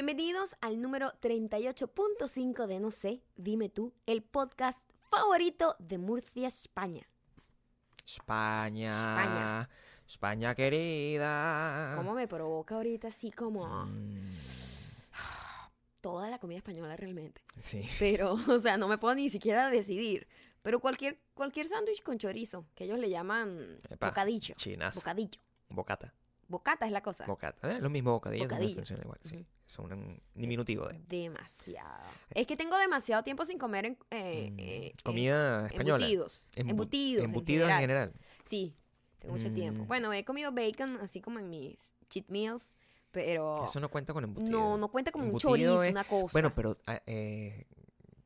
Bienvenidos al número 38.5 de No sé, dime tú, el podcast favorito de Murcia, España. España. España. España, querida. ¿Cómo me provoca ahorita así como Mm, toda la comida española realmente? sí. Pero, o sea, no me puedo ni siquiera decidir. Pero cualquier, cualquier sándwich con chorizo, que ellos le llaman Epa, bocadillo. Chinas. Bocadillo. Bocata. Bocata es la cosa. Bocata. ¿eh? Lo mismo bocadillo. Bocadillo. funciona igual. Sí. Ujú. Son un diminutivo de. Demasiado. Es que tengo demasiado tiempo sin comer en, eh, mm, eh, comida española. embutidos. Embu- embutidos. Embutidos en general. general. Sí, tengo mucho tiempo. Mm. Bueno, he comido bacon así como en mis cheat meals, pero Eso no cuenta con embutido. no, no cuenta como un Embutido chorizo, es- una cosa. Bueno, pero ah, eh,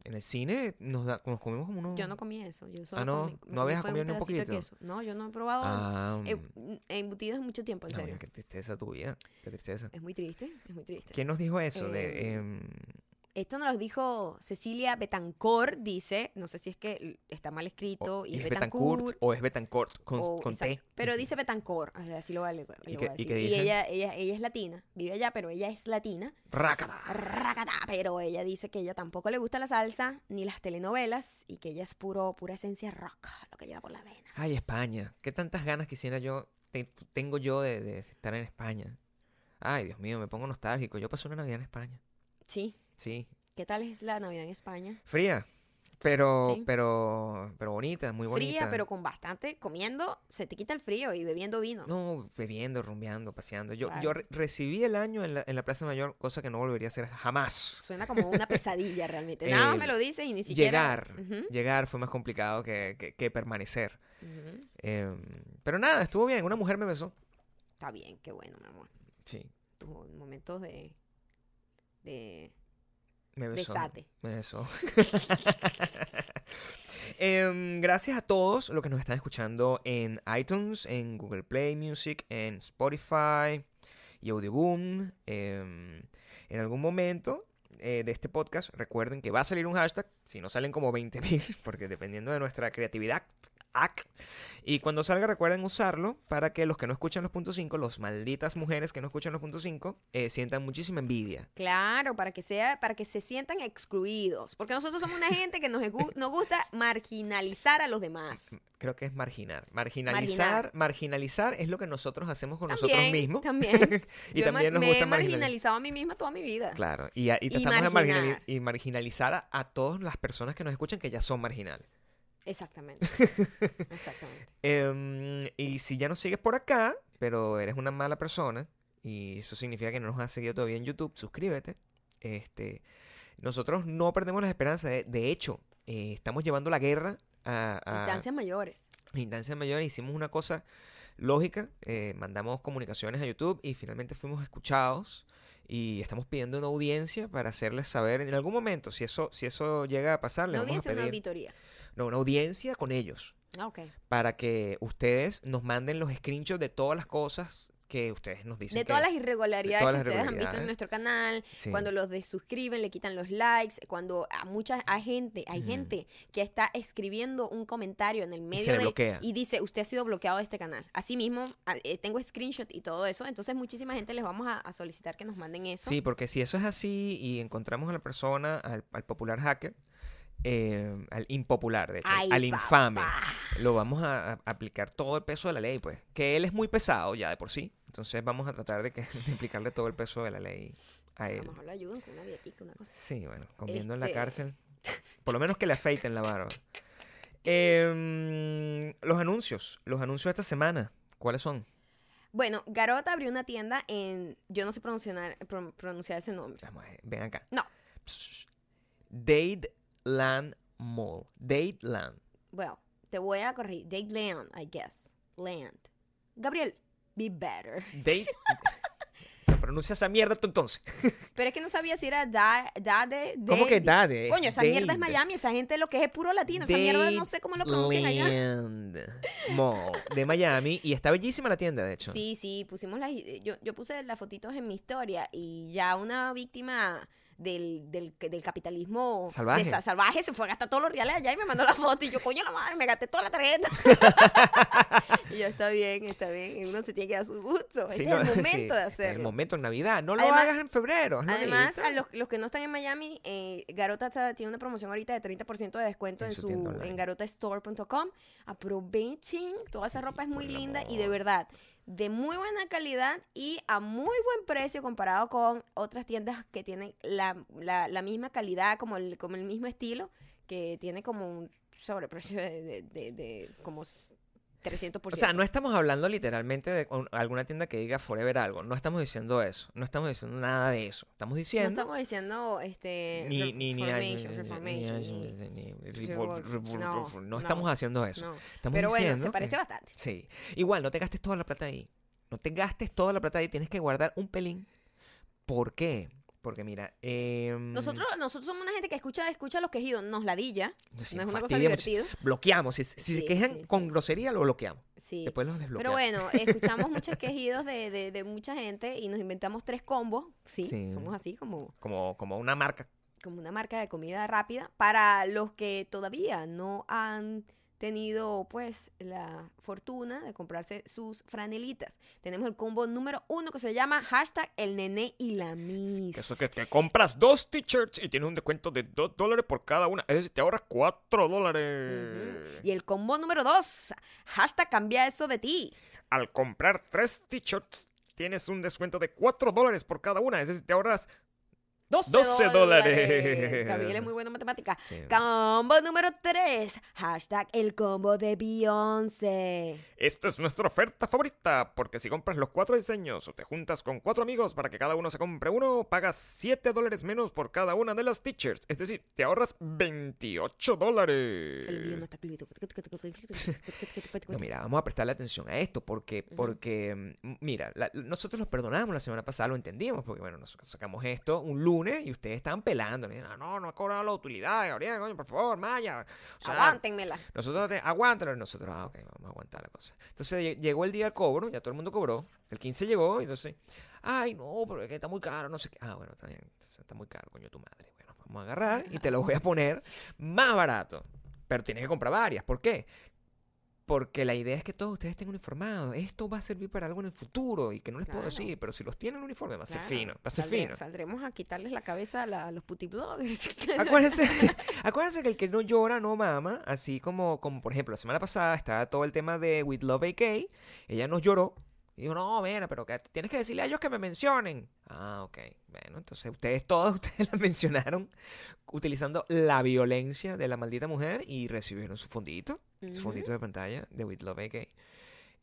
en el cine nos, da, nos comemos como unos. yo no comí eso. Yo solo Ah, no, comí- ¿no habías comido ni un de poquito? queso. No, yo no he probado Ah, eh, embutidos en mucho tiempo, en No, serio. mira, qué tristeza tu vida. Qué tristeza. Es muy triste, es muy triste. ¿Quién nos dijo eso? de, Eh, em, Esto nos lo dijo Cecilia Betancourt, dice, no sé si es que está mal escrito, o- y ¿es Betancourt Betancourt. o es Betancourt con, o- con T? Pero dice Betancourt, así lo, vale, ¿Y lo qué- voy a y Y ella, ella, ella es latina, vive allá, pero ella es latina. Rácata. Racata, pero ella dice que ella tampoco le gusta la salsa ni las telenovelas y que ella es puro pura esencia rock, lo que lleva por las venas. Ay, España. ¿Qué tantas ganas quisiera yo, te- tengo yo de, de estar en España? Ay, Dios mío, me pongo nostálgico. Yo pasé una Navidad en España. Sí. Sí. ¿Qué tal es la Navidad en España? Fría, pero, Sí. pero, pero bonita, muy bonita. Fría, pero con bastante comiendo, se te quita el frío y bebiendo vino. No, bebiendo, rumbeando, paseando. Yo, yo re- recibí el año en la, en la Plaza Mayor, cosa que no volvería a hacer jamás. Suena como una pesadilla realmente. Nada más me lo dices y ni siquiera. Llegar, llegar fue más complicado que, que- que permanecer. Em, pero nada, estuvo bien. Una mujer me besó. Está bien, qué bueno, mi amor. Sí, Tus momentos de. de. Me besó. Besate. Me besó. Em, gracias a todos los que nos están escuchando en iTunes, en Google Play Music, en Spotify y Audioboom. Em, en algún momento eh, de este podcast, recuerden que va a salir un hashtag, si no salen como 20.000, porque dependiendo de nuestra creatividad. Ac, Y cuando salga, recuerden usarlo para que los que no escuchan los puntos 5, los malditas mujeres que no escuchan los puntos 5, eh, sientan muchísima envidia. Claro, para que sea, para que se sientan excluidos. Porque nosotros somos una gente que nos, gusta marginalizar a los demás. Creo que es marginar. Marginalizar, marginalizar es lo que nosotros hacemos con nosotros mismos. También. y Yo también nos me gusta he marginalizar. marginalizado a mí misma toda mi vida. Claro, y, y Y tratamos de marginar. marginali- y marginalizar a, a todas las personas que nos escuchan que ya son marginales. Exactamente. Exactamente. Em, y si ya nos sigues por acá, pero eres una mala persona, y eso significa que no nos has seguido todavía en YouTube, suscríbete. Este, nosotros no perdemos las esperanzas. De, de hecho, eh, estamos llevando la guerra a, a- Instancias mayores. instancias mayores hicimos una cosa lógica, eh, mandamos comunicaciones a YouTube y finalmente fuimos escuchados y estamos pidiendo una audiencia para hacerles saber en algún momento, si eso, si eso llega a pasar, Una vamos a una auditoría. No, una audiencia con ellos Ah, para que ustedes nos manden los screenshots de todas las cosas que ustedes nos dicen. De que- todas las irregularidades todas que ustedes han visto en nuestro canal, Sí. cuando los desuscriben, le quitan los likes, cuando a mucha hay gente, hay gente que está escribiendo un comentario en el medio se del- bloquea. y dice, usted ha sido bloqueado de este canal. Así mismo, a- eh, tengo screenshot y todo eso, entonces muchísima gente les vamos a, a solicitar que nos manden eso. Sí, porque si eso es así y encontramos a la persona, al, al popular hacker, eh, al impopular, de hecho, Ay, al infame, papá. lo vamos a, a aplicar todo el peso de la ley, pues. Que él es muy pesado ya de por sí. Entonces vamos a tratar de, que, de aplicarle todo el peso de la ley a A él. lo mejor lo ayudan con una dietica, una cosa. Sí, bueno, comiendo en la Este- cárcel. Por lo menos que le afeiten la barba. Em, los anuncios. Los anuncios de esta semana. ¿Cuáles son? Bueno, Garota abrió una tienda en, yo no sé pronunciar, pro- pronunciar ese nombre. Vamos a ver, ven acá. No. Dateland Mall. Dateland. Bueno, te voy a corregir. Date Land, I guess. Land. Gabriel, be better. Date. Pronuncia esa mierda tú entonces. Pero es que no sabía si era da, Dade. ¿Cómo que Dade? Coño, esa mierda es. Miami. Esa gente lo que es puro latino. Esa mierda no sé cómo lo pronuncian allá. Dateland Mall de Miami. Y está bellísima la tienda, de hecho. Sí, sí, pusimos las. Yo, yo puse las fotitos en mi historia y ya una víctima del, del, del capitalismo Salvaje. de salvaje, se fue a gastar todos los reales allá y me mandó la foto y yo, coño la madre, me gasté toda la tarjeta. y yo, está bien, está bien, uno se tiene que dar su gusto. Sí, este no, es el sí, momento de este es hacerlo. el momento en Navidad. No lo Además- hagas en febrero. Además, a los, los que no están en Miami, eh, Garota está- tiene una promoción ahorita de 30% de descuento En en, su en garotastore.com. Aprovechen, toda esa ropa es muy por linda y de verdad, de muy buena calidad y a muy buen precio comparado con otras tiendas que tienen la, la- la misma calidad, como el, como el mismo estilo, que tiene como un sobreprecio de, de, de- de como 300%. O sea, no estamos hablando literalmente de un- alguna tienda que diga Forever algo. No estamos diciendo eso. No estamos diciendo nada de eso. Estamos No diciendo. estamos diciendo este ni, ni, no, no no, estamos haciendo eso. no. Estamos Pero bueno, diciendo se que- parece bastante. Sí. Igual, no te gastes toda la plata ahí. No te gastes toda la plata ahí. Tienes que guardar un pelín. ¿Por qué? Porque mira, em, Nosotros, nosotros somos una gente que escucha, escucha los quejidos, nos ladilla. sí, no es una cosa divertida. Bloqueamos. Si, si Sí, se quejan sí, con grosería, lo bloqueamos. Después los Pero desbloqueamos. bueno, escuchamos muchos quejidos de, de, de mucha gente y nos inventamos tres combos. Sí, Sí. somos así como, Como, como una marca. como una marca de comida rápida para los que todavía no han tenido pues la fortuna de comprarse sus franelitas. Tenemos el combo número uno que se llama hashtag el nené y la miss. Eso que te compras dos t-shirts y tienes un descuento de 2 dólares por cada una. Es decir, te ahorras 4 dólares. Y el combo número dos, hashtag cambia eso de ti. Al comprar tres t-shirts, tienes un descuento de 4 dólares por cada una. Es decir, te ahorras 12, 12 dólares. Gabriel es muy buena en matemática. Sí. Combo número 3. Hashtag el combo de Beyoncé. Esta es nuestra oferta favorita, porque si compras los cuatro diseños o te juntas con cuatro amigos para que cada uno se compre uno, pagas 7 dólares menos por cada una de las t-shirts. Es decir, te ahorras 28 El video no dólares. No, mira, vamos a prestarle atención a esto porque, porque mm, mira, la- nosotros los perdonamos la semana pasada, lo entendimos, porque bueno, nosotros sacamos esto un lunes y ustedes estaban pelando. le dijeron, "Ah, no, no ha cobrado la utilidad, Gabriel, coño, por favor, Maya. O sea, Aguántenmela. Nosotros, te, aguántalo, y nosotros, ah, ok, vamos a aguantar la cosa. Entonces lle- llegó el día del cobro, ya todo el mundo cobró, el 15 llegó, y entonces, ay, no, pero es que está muy caro, no sé qué. Ah, bueno, está bien, está muy caro, coño, tu madre. Bueno, vamos a agarrar y te lo voy a poner más barato. Pero tienes que comprar varias, ¿por qué? Porque la idea es que todos ustedes estén uniformados. Esto va a servir para algo en el futuro y que no les puedo decir, pero si los tienen en uniforme va a ser Claro. fino, va a ser Saldré- fino. Saldremos a quitarles la cabeza a, la- a los putibloggers. Acuérdense, acuérdense que el que no llora no mama, así como, como por ejemplo la semana pasada estaba todo el tema de With Love AK, ella nos lloró y dijo, no, mira, pero que tienes que decirle a ellos que me mencionen. Ah, ok, bueno, entonces ustedes todos, ustedes la mencionaron utilizando la violencia de la maldita mujer y recibieron su fondito, su fondito de pantalla de With Love AK.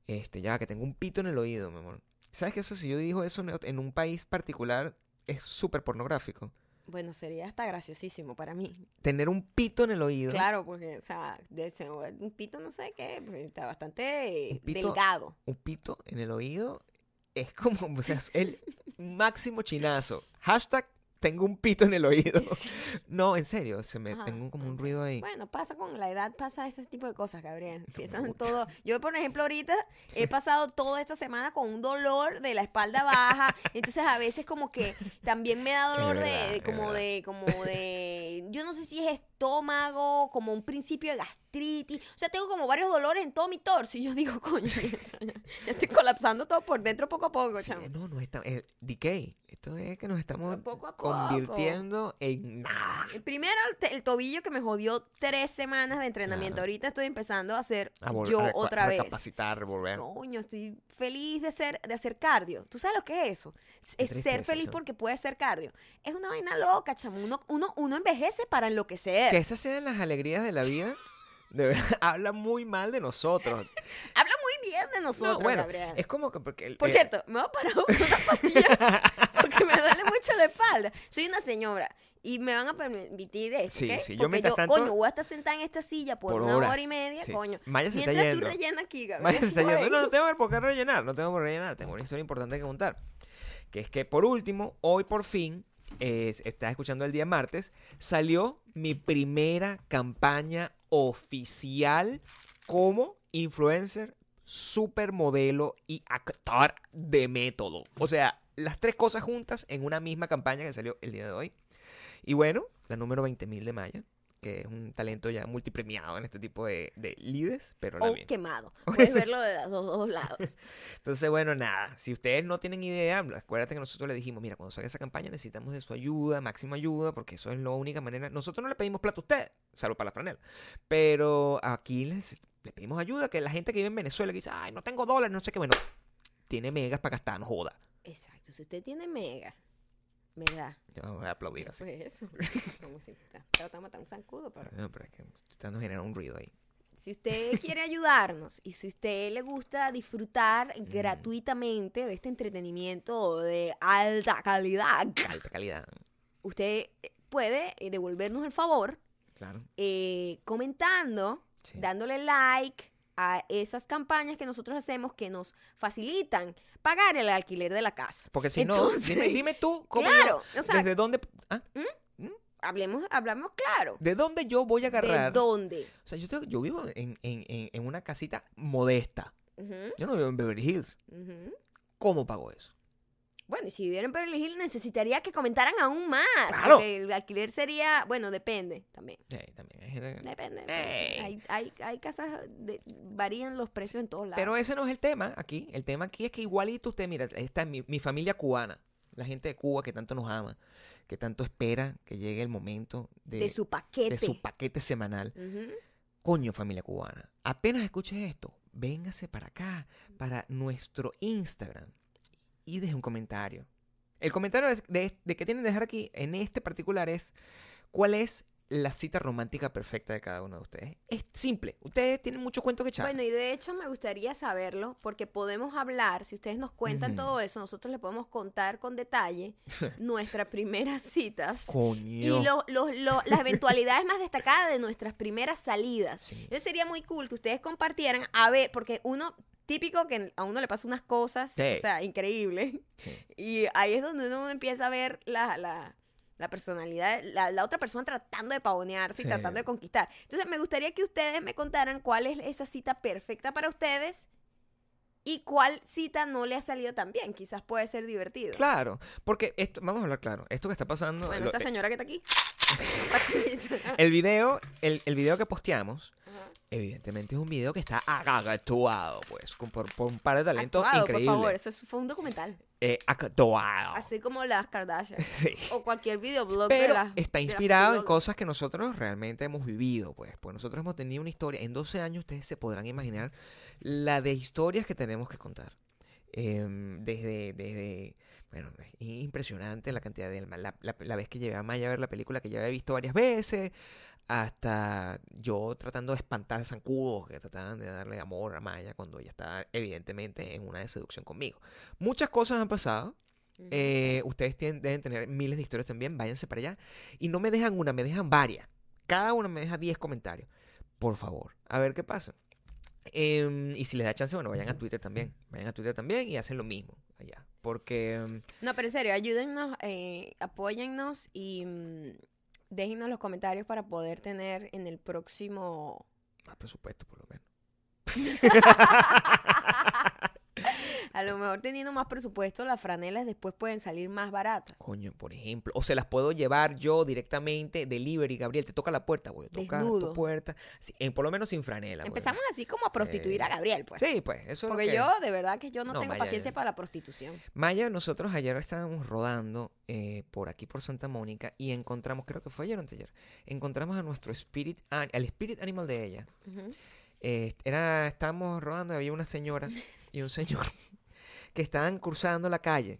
Este, ya que tengo un pito en el oído, mi amor. ¿Sabes que eso si yo digo eso en- en un país particular es súper pornográfico? Bueno, sería hasta graciosísimo para mí. Tener un pito en el oído. Claro, porque, o sea, de un pito no sé qué, pues, está bastante Un pito- delgado. Un pito en el oído es como, o sea, el máximo chinazo. Hashtag tengo un pito en el oído. No, en serio, se me Ajá, tengo como un ruido ahí. Bueno, pasa con la edad, pasa ese tipo de cosas, Gabriel. Empiezan gusta. todo. Yo, por ejemplo, ahorita he pasado toda esta semana con un dolor de la espalda baja. Entonces, a veces como que también me da dolor de- verdad, de, es como de, como de, yo no sé si es estómago, como un principio de gastritis. O sea, tengo como varios dolores en todo mi torso. Y yo digo, coño, ya, ya estoy colapsando todo por dentro poco a poco, Sí, chamo. no, no está, el decay. Esto es que nos estamos Poco a poco. convirtiendo en nada. El Primero, el, tobillo que me jodió tres semanas de entrenamiento. Ahorita estoy empezando a hacer A yo a otra vez. recapacitar, volver. Coño, estoy feliz de hacer, de hacer cardio. ¿Tú sabes lo que es eso? Es ser feliz porque puedes hacer cardio. Es una vaina loca, chamo. Uno, uno, uno envejece para enloquecer. Que esas sean las alegrías de la vida. De verdad, habla muy mal de nosotros. Habla muy bien de nosotros, no, bueno, Gabriel. es como que porque el- Por eh, cierto, me voy a parar con una pastilla porque me duele mucho la espalda. Soy una señora y me van a permitir eso, Sí, ¿ok? sí, yo Porque yo, tanto- coño, voy a estar sentada en esta silla por, Por una hora y media, Sí. coño. Maya se está Mientras tú yendo. rellena aquí, Gabriel. Vaya, se está yendo. No, no tengo por qué rellenar, no tengo por qué rellenar. Tengo una historia importante que contar. Que es que por último, hoy por fin, eh, estaba escuchando el día martes, salió mi primera campaña oficial como influencer, supermodelo y actor de método. O sea, las tres cosas juntas en una misma campaña que salió el día de hoy. Y bueno, la número 20.000 de Maya, que es un talento ya multipremiado en este tipo de, de lides, pero O quemado. Puedes verlo de los dos, dos lados. Entonces, bueno, nada, si ustedes no tienen idea, acuérdate que nosotros le dijimos, mira, cuando salga esa campaña necesitamos de su ayuda, máxima ayuda, porque eso es la única manera. Nosotros no le pedimos plata a ustedes, salvo para la franela, pero aquí les, le pedimos ayuda, que la gente que vive en Venezuela que dice, ay, no tengo dólares, no sé qué, bueno, tiene megas para gastar, no joda. Exacto. Si usted tiene mega, ¿verdad? Yo voy a aplaudir así. Pues eso. Como si tratando de matar un zancudo, pero... No, pero es que está nos genera un ruido ahí. Si usted quiere ayudarnos y si usted le gusta disfrutar gratuitamente de este entretenimiento de alta calidad, Alta calidad, usted puede eh, devolvernos el favor claro. eh, comentando, sí. dándole like a esas campañas que nosotros hacemos que nos facilitan pagar el alquiler de la casa. Porque si Entonces, no, dime, dime tú, ¿cómo yo- claro, o sea- ¿desde dónde? ah, Hablemos, hablamos claro. ¿De dónde yo voy a ¿De agarrar? dónde? O sea, yo, tengo- yo vivo en, en- en- en una casita modesta. Yo no vivo en Beverly Hills. ¿Cómo pago eso? Bueno, y si viviera en Beverly Hills necesitaría que comentaran aún más. Claro. Porque el alquiler sería, bueno, depende también. Sí, también hay gente que- Depende. Hay, hay, hay casas, de- varían los precios en todos lados. Pero ese no es el tema aquí. El tema aquí es que igualito usted, mira, esta es mi, mi familia cubana. La gente de Cuba que tanto nos ama, que tanto espera que llegue el momento de, de su paquete. de su paquete semanal. Coño, familia cubana. Apenas escuches esto, véngase para acá, para nuestro Instagram y deje un comentario. El comentario de, de- de que tienen que dejar aquí en este particular es cuál es la cita romántica perfecta de cada uno de ustedes. Es simple. Ustedes tienen mucho cuento que echar. Bueno, y de hecho me gustaría saberlo porque podemos hablar, si ustedes nos cuentan todo eso, nosotros les podemos contar con detalle nuestras primeras citas Coño. y lo- lo- lo- las eventualidades más destacadas de nuestras primeras salidas. Sí. Entonces sería muy cool que ustedes compartieran, a ver, porque uno, típico que a uno le pasa unas cosas, Sí. o sea, increíbles, Sí. y ahí es donde uno empieza a ver la, la, la personalidad, la, la otra persona tratando de pavonearse y Sí. tratando de conquistar. Entonces, me gustaría que ustedes me contaran cuál es esa cita perfecta para ustedes y cuál cita no le ha salido tan bien. Quizás puede ser divertido. Claro, porque esto, vamos a hablar claro, esto que está pasando, Bueno, lo- esta eh, señora que está aquí. el video, el, el video que posteamos. Evidentemente es un video que está actuado, pues, con- por, por un par de talentos Actuado, por increíbles. favor, eso es- fue un documental. Eh, actuado. Así como las Kardashian. Sí. O cualquier videoblog de Pero las- está de las inspirado en cosas que nosotros realmente hemos vivido, pues. Pues nosotros hemos tenido una historia. En 12 años ustedes se podrán imaginar la de historias que tenemos que contar. Em, desde, desde, bueno, es impresionante la cantidad de... La, la- la vez que llevé a Maya a ver la película que ya había visto varias veces, hasta yo tratando de espantar zancudos que trataban de darle amor a Maya cuando ella estaba evidentemente en una de seducción conmigo. Muchas cosas han pasado. Eh, ustedes tienen- deben tener miles de historias también. Váyanse para allá. Y no me dejan una, me dejan varias. Cada una me deja 10 comentarios. Por favor. A ver qué pasa. Em, y si les da chance, bueno, vayan a Twitter también. Vayan a Twitter también y hacen lo mismo allá. Porque, em, No, pero en serio, ayúdennos, eh, apóyennos y déjennos los comentarios para poder tener en el próximo... más presupuesto, por lo menos. A lo mejor teniendo más presupuesto, las franelas después pueden salir más baratas. Coño, por ejemplo. O se las puedo llevar yo directamente, delivery, Gabriel. Te toca la puerta, voy a tocar Desnudo. tu puerta. Sí, en- por lo menos sin franela. güey. Empezamos así como a prostituir a Gabriel, pues. Sí, pues, eso es lo Porque que- yo, de verdad que yo no, No, tengo Maya, paciencia ya. para la prostitución. Maya, nosotros ayer estábamos rodando eh, por aquí por Santa Mónica y encontramos, creo que fue ayer o anteayer, encontramos a nuestro spirit, al spirit animal de ella. Eh, era, estábamos rodando y había una señora y un señor que estaban cruzando la calle.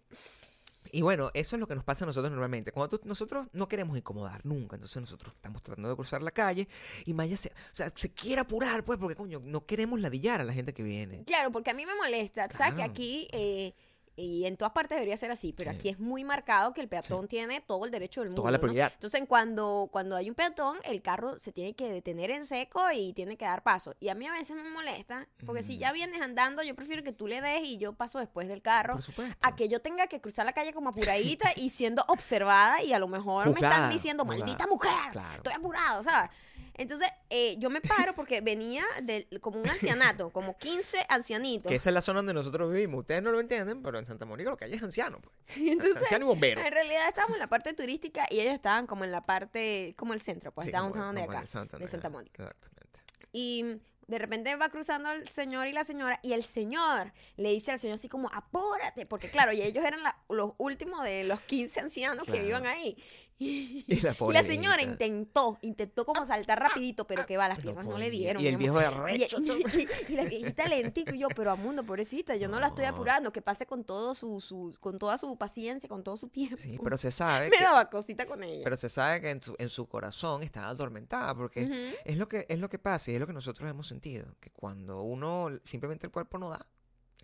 Y bueno, eso es lo que nos pasa a nosotros normalmente. Cuando tú- nosotros no queremos incomodar nunca, entonces nosotros estamos tratando de cruzar la calle y Maya se, o sea, se quiere apurar, pues, porque coño, no queremos ladillar a la gente que viene. Claro, porque a mí me molesta. Tú sabes que aquí, eh, y en todas partes debería ser así, pero Sí. aquí es muy marcado que el peatón tiene todo el derecho del mundo. Toda la ¿no? prioridad. Entonces, cuando, cuando hay un peatón, el carro se tiene que detener en seco y tiene que dar paso. Y a mí a veces me molesta, porque si ya vienes andando, yo prefiero que tú le des y yo paso después del carro. Por supuesto. A que yo tenga que cruzar la calle como apuradita y siendo observada y a lo mejor me están diciendo, maldita mujer, Claro. estoy apurado, ¿sabes? Entonces, eh, yo me paro porque venía de, como un ancianato, como 15 ancianitos. Que esa es la zona donde nosotros vivimos. Ustedes no lo entienden, pero en Santa Mónica lo que hay es anciano. Pues. Entonces, anciano y bombero. en realidad estábamos en la parte turística y ellos estaban como en la parte, como el centro, pues Sí, downtown como- de como acá, Santa- de Santa Mónica. Exactamente. Y de repente va cruzando el señor y la señora y el señor le dice al señor así como, apúrate, porque claro, y ellos eran la- los últimos de los 15 ancianos que vivan ahí. Y, Y la y señora intentó, intentó como saltar rapidito, pero que va, las piernas no, le dieron. Y el viejo de Y, arrecho. y- y la viejita lentico y yo, pero a mundo, pobrecita, yo no. la estoy apurando, que pase con todo su, su, con toda su paciencia, con todo su tiempo. Sí, pero se sabe Me que, daba cosita con ella. pero se sabe que en su, en su corazón está atormentada porque es lo que es lo que pasa y es lo que nosotros hemos sentido que cuando uno simplemente el cuerpo no da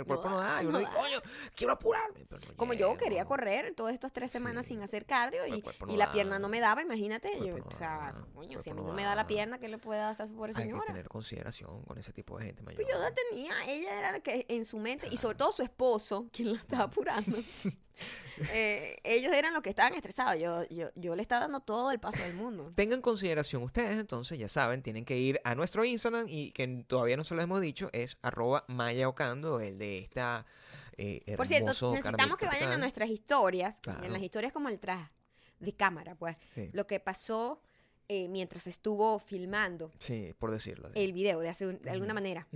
el No cuerpo no, da, da y no uno dice da. coño quiero apurarme pero no Como yo quería ¿no? correr todas estas tres semanas Sí. sin hacer cardio y, no la da. pierna no me daba, imagínate. Yo, o no sea, coño, si a mí no no me da la pierna, ¿qué le puede dar a esa pobre hay que señora? tener consideración con ese tipo de gente mayor Pues yo la tenía, ella era la que en su mente, y sobre todo su esposo, quien la estaba apurando. eh, ellos eran los que estaban estresados. Yo, yo, yo le estaba dando todo el paso del mundo. Tengan consideración ustedes, entonces, ya saben, tienen que ir a nuestro Instagram y que todavía no se lo hemos dicho, es arroba mayaocando, el de esta eh, Por cierto, hermoso necesitamos que vayan a nuestras historias, Claro. en las historias como el tras de cámara, pues, Sí. lo que pasó eh, mientras estuvo filmando Sí, por decirlo así. el video de, hace un- de alguna manera.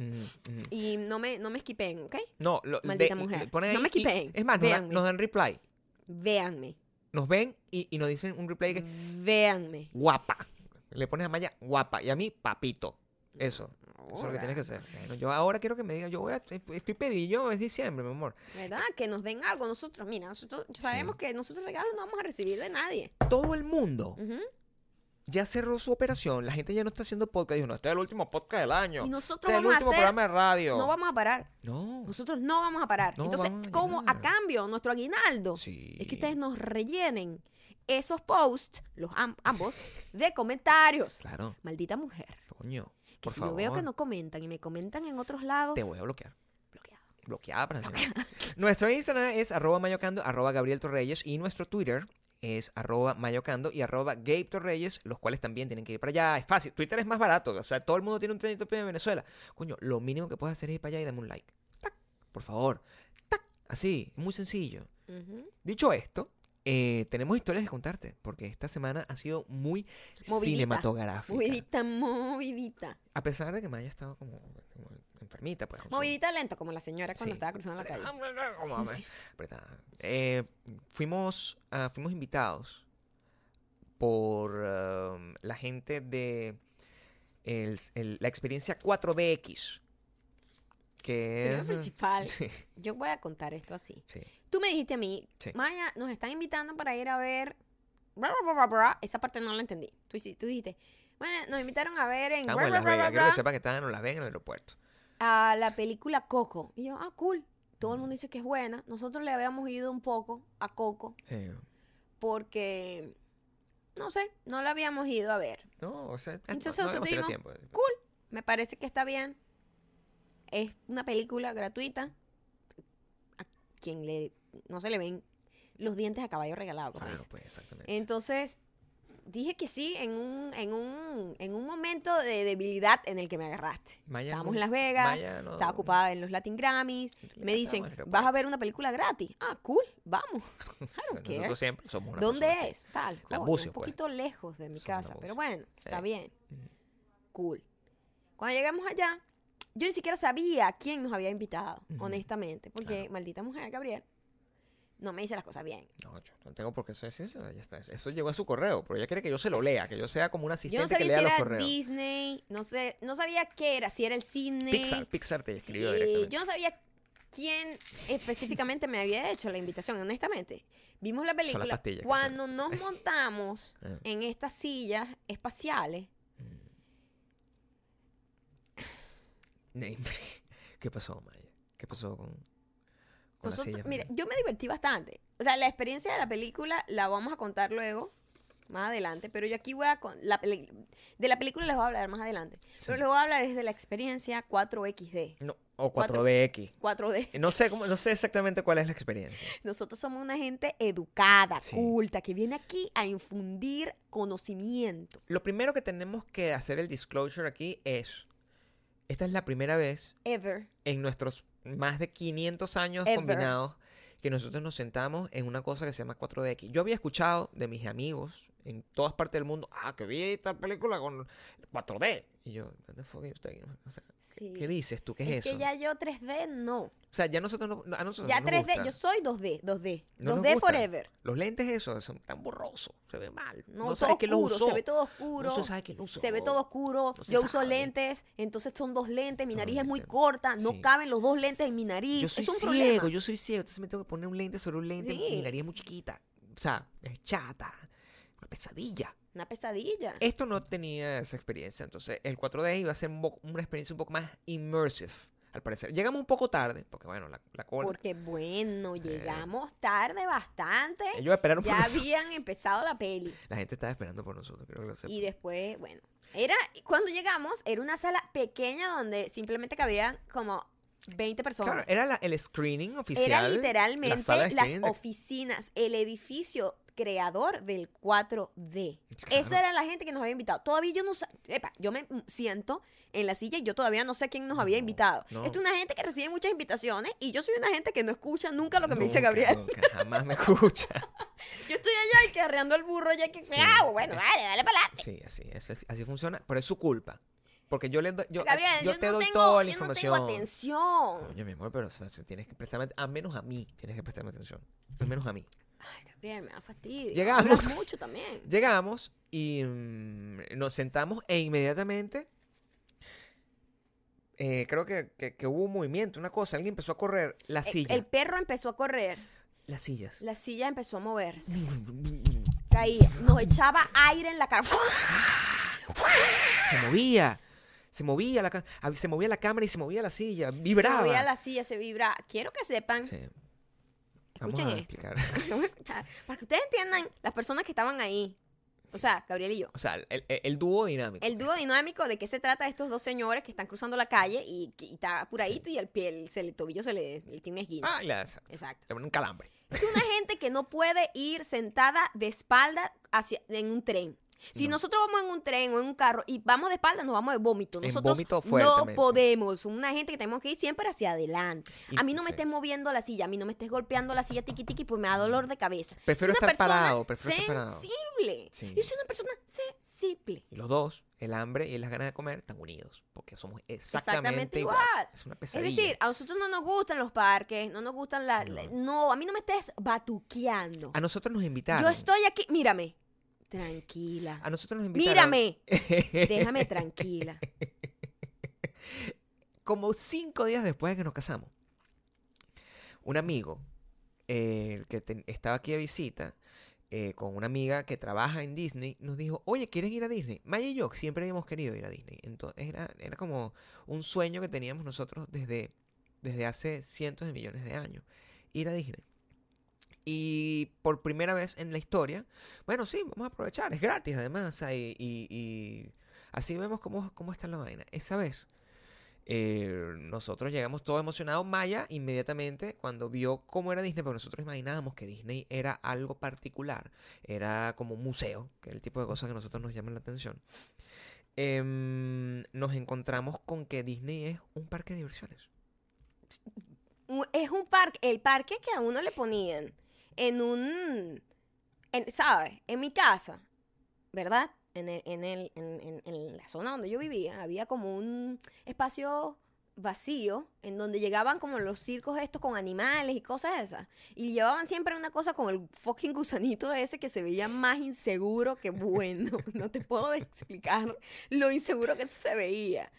Y no me, no me esquipen, ¿ok? No, lo, Maldita de- mujer. No me quipeen. Es más, nos, dan- Véanme. nos dan reply. Véanme, Nos ven y, y nos dicen un replay que véanme. guapa. Le pones a Maya guapa y a mí papito. Eso. Eso es lo que tienes que hacer. Bueno, yo ahora quiero que me diga, yo voy a, estoy pedillo, es diciembre, mi amor. ¿Verdad? Que nos den algo. Nosotros, mira, nosotros sabemos que nosotros regalos no vamos a recibir de nadie. Todo el mundo Ujú. Ya cerró su operación, la gente ya no está haciendo podcast. Dijo, no, este es el último podcast del año. Y nosotros Este es el vamos a último hacer. programa de radio. No vamos a parar. No. Nosotros no vamos a parar. No Entonces, vamos a como a cambio, nuestro aguinaldo Sí. es que ustedes nos rellenen esos posts, los am- ambos, de comentarios. Claro, Maldita mujer. coño. Que Por si favor, yo veo que no comentan y me comentan en otros lados, te voy a bloquear. bloqueada para. Nuestro Instagram es arroba mayocando, arroba Gabriel Torreyes y nuestro Twitter es arroba mayocando y arroba Gabe Torreyes, los cuales también tienen que ir para allá. Es fácil. Twitter es más barato. O sea, todo el mundo tiene un trending topic en Venezuela. Coño, lo mínimo que puedes hacer es ir para allá y dame un like. Tac, por favor. Tac. Así, muy sencillo. Dicho esto, eh, tenemos historias que contarte, porque esta semana ha sido muy Movidita. cinematográfica. Movidita, movidita. A pesar de que me haya estado como, como enfermita, pues. Movidita lento, como la señora cuando Sí. estaba cruzando la calle. Apretada. Eh, fuimos, ah, fuimos invitados por um, la gente de el- el- la experiencia 4DX. Que es. principal, Sí, yo voy a contar esto así. sí. Tú me dijiste a mí. Maya, nos están invitando para ir a ver. bla, bla, bla, bla, bla". Esa parte no la entendí. Tú, tú dijiste, Maya, nos invitaron a ver en. Las Vegas. Quiero que sepan que estaban en Las Vegas en el aeropuerto. A la película Coco. Y yo, ah, cool. Todo el mundo dice que es buena. Nosotros le habíamos ido un poco a Coco Sí. porque. No sé, no la habíamos ido a ver. No, o sea, Entonces no, no nosotros dijimos, tiempo. Cool. Me parece que está bien. Es una película gratuita. A quien le no se le ven los dientes a caballo regalado, como Claro, pues, exactamente. Entonces, dije que sí en un, en un, en un momento de debilidad en el que me agarraste. Maya Estábamos no- en Las Vegas, Maya no- estaba ocupada en los Latin Grammys. Me dicen. ¿vas a ver una película gratis? Ah, cool, vamos. Don't care. Nosotros siempre somos una ¿Dónde es? Tal. La coño, un pues. poquito lejos de mi Somos casa, pero bueno, está bien. Cool. Cuando llegamos allá, yo ni siquiera sabía quién nos había invitado, honestamente, porque Claro. maldita mujer, Gabriel, no me dice las cosas bien. No, yo no tengo por qué ser sincero, ya está. Eso llegó a su correo, pero ella quiere que yo se lo lea, que yo sea como un Yo asistente no que sabía lea si los era correos. Disney, no sé, no sabía qué era, si era el cine. Pixar, Pixar te escribió Sí, directamente. yo no sabía quién específicamente me había hecho la invitación, honestamente. Vimos la película. que Cuando nos montamos Ah. en estas sillas espaciales, ¿Qué pasó, Maya? ¿Qué pasó con, nosotros, yo me divertí bastante. O sea, la experiencia de la película la vamos a contar luego, más adelante, pero yo aquí voy a... con- la de la película les voy a hablar más adelante. Sí. Pero les voy a hablar es de la experiencia 4XD. No, O Cuatro- 4DX. 4D. No sé, cómo, no sé exactamente cuál es la experiencia. Nosotros somos una gente educada, Sí. culta, que viene aquí a infundir conocimiento. Lo primero que tenemos que hacer el disclosure aquí es, esta es la primera vez Ever. en nuestros más de 500 años Ever. combinados que nosotros nos sentamos en una cosa que se llama 4DX. Yo había escuchado de mis amigos en todas partes del mundo, ah, que vi esta película con 4D. Y yo? O sea, Sí. ¿qué dices tú? ¿Qué es, Es eso? que ya yo 3D no. O sea, ya nosotros no, a nosotros Ya no nos 3D, gusta. yo soy 2D, 2D. No nos 2D gusta. forever. Los lentes esos son tan borrosos, se ve mal. No, No, sabes oscuro, usó. se ve todo oscuro. No se sabe quién lo usó. Se ve todo oscuro. No yo uso lentes, entonces son dos lentes. Mi nariz es muy corta, no Sí. caben los dos lentes en mi nariz. Yo soy es un ciego, problema. yo soy ciego, entonces me tengo que poner un lente sobre un lente. Sí. Mi nariz es muy chiquita. O sea, es chata. Pesadilla. Una pesadilla. Esto no tenía esa experiencia, entonces el 4D iba a ser un una experiencia un poco más immersive, al parecer. Llegamos un poco tarde, porque bueno, la, la cola. Porque bueno, llegamos tarde bastante. Ellos esperaron por Ya nosotros. habían empezado la peli. La gente estaba esperando por nosotros, creo que lo sepan. Y después, bueno, era cuando llegamos, era una sala pequeña donde simplemente cabían como 20 personas. Claro, era la- el screening oficial. Era literalmente las oficinas, el edificio creador del 4D. Claro. Esa era la gente que nos había invitado. Todavía yo no sé, epa, yo me siento en la silla y yo todavía no sé quién nos había No, invitado. no. Esto es una gente que recibe muchas invitaciones y yo soy una gente que no escucha nunca lo que me dice Gabriel. Nunca, jamás me escucha. Yo estoy allá y carreando el burro ya que Sí. ah, bueno, dale, dale para adelante. Sí, así, así funciona, pero es su culpa. Porque yo le doy, yo, Gabriel, yo yo, te no doy tengo, toda la yo no información. tengo atención. Oye, mi amor, pero o sea, tienes que prestarme, a menos a mí, tienes que prestarme atención. Al menos a mí. Ay, Gabriel, me da fastidio. Llegamos. Hablas mucho también. Llegamos y mm, nos sentamos e inmediatamente eh, creo que, que- que hubo un movimiento, una cosa, alguien empezó a correr la silla. El perro empezó a correr, Las sillas. la silla empezó a moverse. Caía, nos echaba aire en la cara. Se movía. Se movía la, se movía la cámara y se movía la silla. Vibraba. Se movía la silla, se vibra. Quiero que sepan, Sí. Vamos escuchen a esto. explicar. Para que ustedes entiendan las personas que estaban ahí. O sea, Gabriel y yo. O sea, el, el- el dúo dinámico. El dúo dinámico de qué se trata de estos dos señores que están cruzando la calle y, y está apuradito y el pie, el, el tobillo se le, le tiene esguince. Ah, la- Exacto. le pone un calambre. Es una gente que no puede ir sentada de espalda hacia, en un tren. Si No. nosotros vamos en un tren o en un carro y vamos de espalda, nos vamos de vómito. Nosotros vómito no podemos. Una gente que tenemos que ir siempre hacia adelante. Y- a mí no me estés moviendo la silla, a mí no me estés golpeando la silla tiqui tiqui, pues me da dolor de cabeza. Prefiero Soy una estar persona parado, prefiero estar parado. sensible. Sí. Yo soy una persona sensible. Y los dos, el hambre y las ganas de comer, están unidos. Porque somos exactamente, Exactamente igual. igual. Es una Es pesadilla. decir, a nosotros no nos gustan los parques, no nos gustan las... No. No, a mí no me estés batuqueando. a nosotros nos invitaron. Yo estoy aquí, mírame, tranquila. A nosotros nos invitaron. Mírame, déjame tranquila. Como cinco días después de que nos casamos, un amigo eh, que estaba aquí de visita eh, con una amiga que trabaja en Disney nos dijo, oye, ¿quieres ir a Disney? Maya y yo siempre habíamos querido ir a Disney. Entonces era, era como un sueño que teníamos nosotros desde, desde hace cientos de millones de años, ir a Disney. Y por primera vez en la historia, bueno, sí, vamos a aprovechar, es gratis además, y, así vemos cómo, cómo está la vaina. Esa vez, eh, nosotros llegamos todos emocionados. Maya, inmediatamente, cuando vio cómo era Disney, porque nosotros imaginábamos que Disney era algo particular, era como un museo, que es el tipo de cosas que a nosotros nos llaman la atención. em, nos encontramos con que Disney es un parque de diversiones. Es un parque, el parque que a uno le ponían en un, ¿sabes? En mi casa, ¿verdad? En, el, en, el, en la zona donde yo vivía había como un espacio vacío en donde llegaban como los circos estos con animales y cosas esas. Y llevaban siempre una cosa con el fucking gusanito ese que se veía más inseguro que bueno. No te puedo explicar lo inseguro que se veía.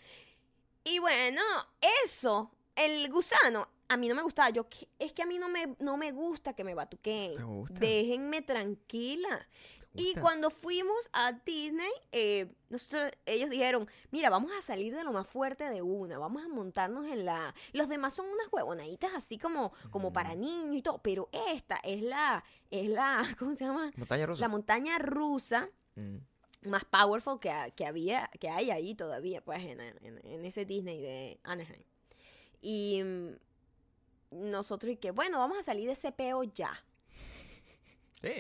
Y bueno, eso, el gusano, a mí no me gustaba. Yo, es que a mí no me, no me gusta que me batuquen. ¿Te gusta? Déjenme tranquila. ¿Te Y cuando fuimos a Disney, eh, nosotros, ellos dijeron, mira, vamos a salir de lo más fuerte de una, vamos a montarnos en la... Los demás son unas huevonaditas así como, como para niños y todo, pero esta es la, es la, ¿cómo se llama? Montaña rusa. La montaña rusa Mm. más powerful que, que había, que hay ahí todavía, pues, en, en- en ese Disney de Anaheim. Y mm, nosotros, y que bueno, vamos a salir de ese peo ya. Sí,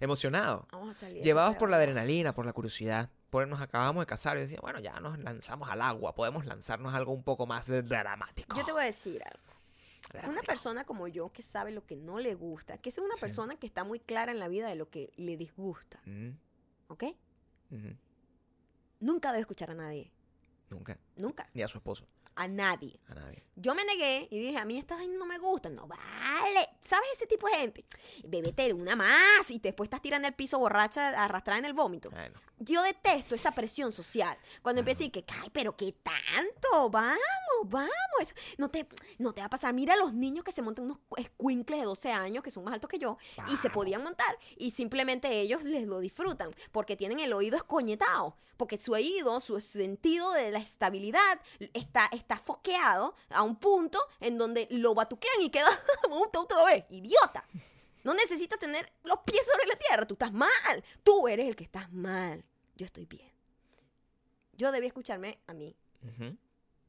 emocionado. Vamos a salir de ese Llevados peo por la adrenalina, por la curiosidad. Por nos acabamos de casar y decía, bueno, ya nos lanzamos al agua, podemos lanzarnos algo un poco más dramático. Yo te voy a decir algo. Una persona como yo que sabe lo que no le gusta, que es una Sí. persona que está muy clara en la vida de lo que le disgusta, Mm, ¿ok? Nunca debe escuchar a nadie. Nunca. Nunca. Ni a su esposo, A nadie. a nadie. Yo me negué y dije, a mí esta vaina no me gusta. No vale. ¿Sabes ese tipo de gente? Bebete una más y después estás tirando el piso borracha, arrastrada en el vómito. Yo detesto esa presión social. Cuando empieza a decir que, ay, pero qué tanto, vamos, vamos. Eso no te, no te va a pasar. Mira a los niños que se montan unos escuincles de 12 años que son más altos que yo y se podían montar. Y simplemente ellos les lo disfrutan porque tienen el oído escoñetado. Porque su oído, su sentido de la estabilidad está, está foqueado a un punto en donde lo batuquean y queda otra vez. ¡Idiota! No necesitas tener los pies sobre la tierra. Tú estás mal. Tú eres el que estás mal. Yo estoy bien. Yo debí escucharme a mí.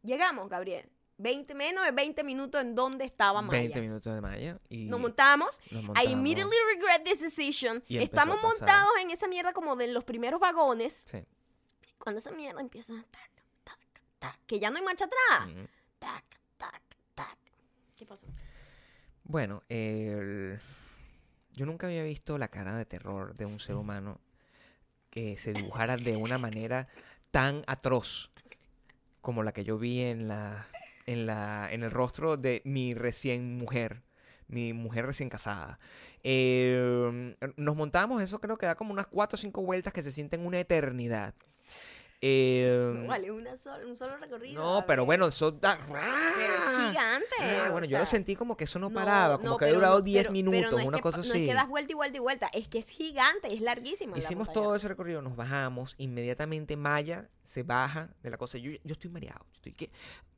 Llegamos, Gabriel. 20, menos de 20 minutos en donde estaba Maya. 20 minutos de Maya y Nos montamos. nos I immediately regret this decision. Estamos montados en esa mierda como de los primeros vagones. Sí. Cuando esa mierda empieza tac, tac, tac, que ya no hay marcha atrás. Tac, tac, tac. ¿Qué pasó? Bueno, el- yo nunca había visto la cara de terror de un ser humano que se dibujara de una manera tan atroz como la que yo vi en la en la en el rostro de mi recién mujer, mi mujer recién casada. Eh, nos montamos, eso creo que da como unas cuatro o cinco vueltas que se sienten una eternidad. Eh, No vale, una sola, un solo recorrido. no, pero bueno, eso da... Pero es gigante. Ah, bueno, yo lo sentí como que eso no no, paraba, como no, que había durado no, 10 pero- minutos, no es una que cosa así. No es que das vuelta y vuelta y vuelta, es que es gigante, es larguísimo. la Hicimos todo ese recorrido, nos bajamos, inmediatamente Maya se baja de la cosa. Yo, yo estoy mareado, estoy que.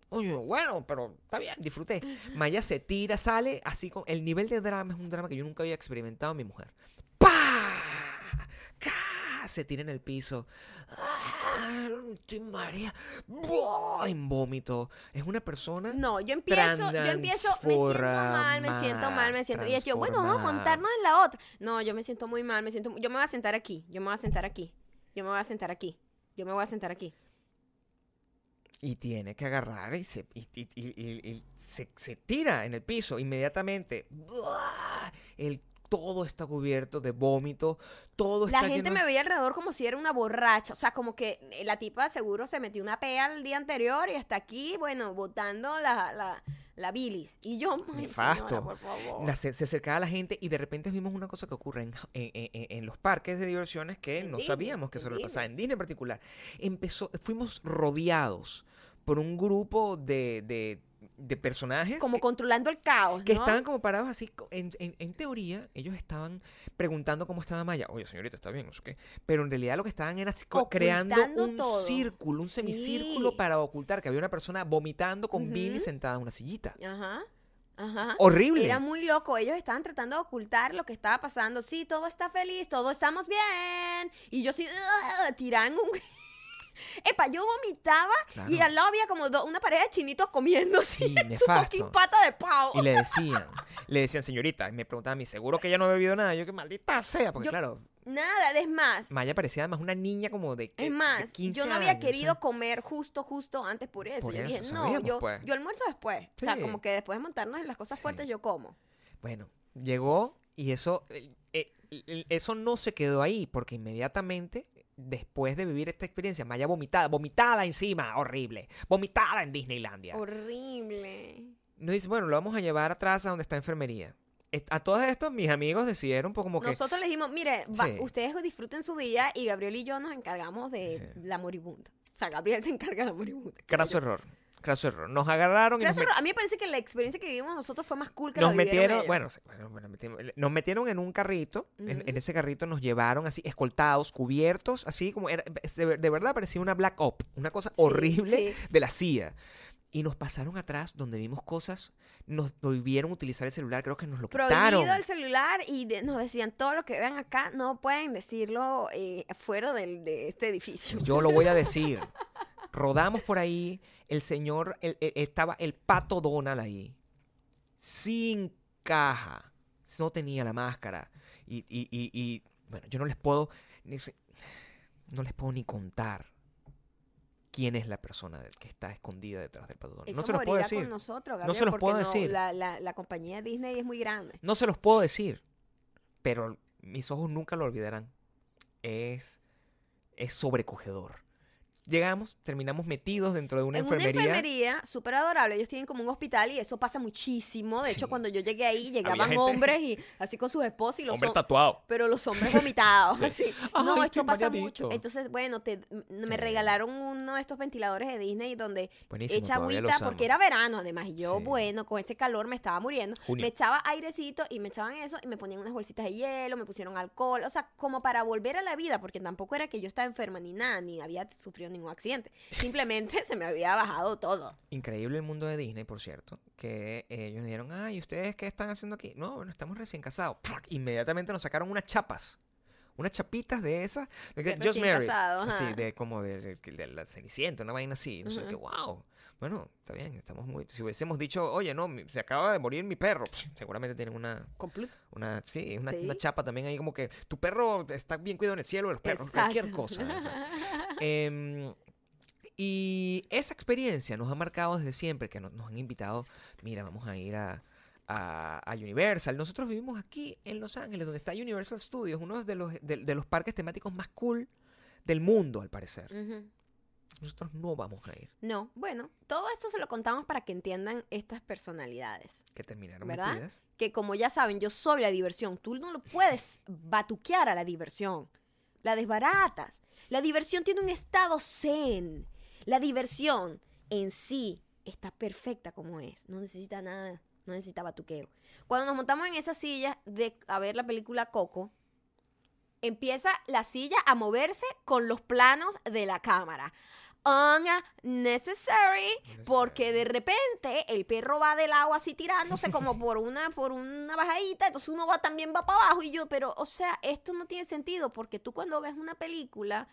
Oye, bueno, pero está bien, disfruté. Maya se tira, sale, así con. El nivel de drama es un drama que yo nunca había experimentado en mi mujer. ¡Pah! ¡Ca! Se tira en el piso. ¡Ah! Estoy. ¡Buah! En vómito. Es una persona. No, yo empiezo, yo empiezo, me siento mal, me siento mal, me siento. Y yo, bueno, vamos a montarnos en la otra. No, yo me siento muy mal, me siento. Yo me voy a sentar aquí, yo me voy a sentar aquí, yo me voy a sentar aquí, yo me voy a sentar aquí. Y tiene que agarrar y se, y, y- y- y- y se, se tira en el piso inmediatamente. ¡Buah! El, todo está cubierto de vómito. Todo La está gente lleno- me veía alrededor como si era una borracha. O sea, como que la tipa seguro se metió una pea el día anterior y hasta aquí, bueno, botando la, la, la bilis. Y yo, Nefasto. señora, por favor. La- se, se acercaba la gente y de repente vimos una cosa que ocurre en, en- en- en los parques de diversiones que no Disney, sabíamos que eso le pasaba. En Disney en particular. Empezó, fuimos rodeados por un grupo de, de- de personajes Como que- controlando el caos, Que ¿no? estaban como parados así. En, en- en teoría, ellos estaban preguntando cómo estaba Maya. Oye, señorita, está bien, no sé qué. Pero en realidad lo que estaban era así co- creando un todo. círculo, un Sí. semicírculo para ocultar que había una persona vomitando con Ujú. Billy sentada en una sillita. Ajá. Ajá. Horrible. Era muy loco. Ellos estaban tratando de ocultar lo que estaba pasando. Sí, todo está feliz, todos estamos bien. Y yo "Ugh", tiran un. Epa, yo vomitaba y al lado había como do- una pareja de chinitos comiendo Sí, su fucking pata de pavo. Y le decían, le decían, señorita, y me preguntaban a mí, ¿seguro que ella no ha bebido nada? Yo, que maldita sea, porque Yo- claro, Nada, es más. Maya parecía además una niña como de, Es de más, 15 yo no había años, querido ¿sí? comer justo, justo antes por eso. Por yo eso, dije, no, yo, pues. yo almuerzo después. O sea, como que después de montarnos en las cosas fuertes, yo como. Bueno, llegó y eso, eh, eh, eso no se quedó ahí, porque inmediatamente, después de vivir esta experiencia, Maya vomitada, vomitada encima, horrible, vomitada en Disneylandia. Horrible. Nos dice, bueno, lo vamos a llevar atrás a donde está enfermería. A todos estos, mis amigos decidieron, pues, como que... Nosotros le dijimos, mire, va- Sí. ustedes disfruten su día y Gabriel y yo nos encargamos de Sí. la moribunda. O sea, Gabriel se encarga de la moribunda. Craso error, craso error. Nos agarraron y nos, error. A mí me parece que la experiencia que vivimos nosotros fue más cool que nos la metieron, bueno, nos metieron en un carrito, en, Ujú. en ese carrito nos llevaron así, escoltados, cubiertos, así como era, de, de verdad parecía una black op, una cosa Sí, horrible sí. de la CIA. Y nos pasaron atrás donde vimos cosas, nos prohibieron utilizar el celular, creo que nos lo quitaron. Prohibido el celular y de- nos decían todo lo que vean acá no pueden decirlo eh, fuera del, de este edificio. Yo lo voy a decir. Rodamos por ahí, el señor, el- el- estaba el pato Donald ahí, sin caja, no tenía la máscara. Y, y- y- y, bueno, yo no les puedo, ni no les puedo ni contar quién es la persona del- que está escondida detrás del pato Donald. Eso no se los puedo decir. con nosotros, No se los puedo no, decir. La, la- la compañía Disney es muy grande. No se los puedo decir, pero mis ojos nunca lo olvidarán. Es, es sobrecogedor. Llegamos, terminamos metidos dentro de una en enfermería. una enfermería súper adorable, ellos tienen como un hospital y eso pasa muchísimo. De hecho, cuando yo llegué ahí, llegaban gente- hombres y así con sus esposas y los Hombre hom- tatuado. pero los hombres vomitados, así. No, esto pasa mucho. Entonces, bueno, te, me Sí. regalaron uno de estos ventiladores de Disney donde Buenísimo, echa agüita porque era verano además y yo bueno con ese calor me estaba muriendo Junio. me echaba airecito y me echaban eso y me ponían unas bolsitas de hielo me pusieron alcohol o sea como para volver a la vida porque tampoco era que yo estaba enferma ni nada ni había sufrido ningún accidente simplemente se me había bajado todo Increíble el mundo de Disney, por cierto, que ellos dijeron, ay, ¿ustedes qué están haciendo aquí? No, bueno, estamos recién casados. Inmediatamente nos sacaron unas chapas. Unas chapitas de esas. De Just Married. casado, ajá. de como de, de- de la Cenicienta, una vaina así. No sé qué, wow. Bueno, está bien, estamos muy... Si hubiésemos dicho, oye, no, se acaba de morir mi perro, psh, seguramente tienen una, completo una, sí, una, Sí. una chapa también ahí como que tu perro está bien cuidado en el cielo los perros, cualquier cosa. o sea. Em, y esa experiencia nos ha marcado desde siempre, que nos, nos han invitado, mira, vamos a ir a, a, a Universal. Nosotros vivimos aquí en Los Ángeles, donde está Universal Studios, uno de los, de, de los parques temáticos más cool del mundo, al parecer. Ujú. Nosotros no vamos a ir, no bueno todo esto se lo contamos para que entiendan estas personalidades que terminaron ¿Verdad? metidas. que como ya saben, yo soy la diversión. Tú no lo puedes batuquear a la diversión. La desbaratas. La diversión tiene un estado zen. La diversión en sí está perfecta como es. No necesita nada. No necesita batuqueo. Cuando nos montamos en esa silla de a ver la película Coco, empieza la silla a moverse con los planos de la cámara. Unnecessary, porque de repente el perro va del agua así tirándose como por una, por una bajadita, entonces uno va también va para abajo y yo, pero o sea, esto no tiene sentido porque tú cuando ves una película,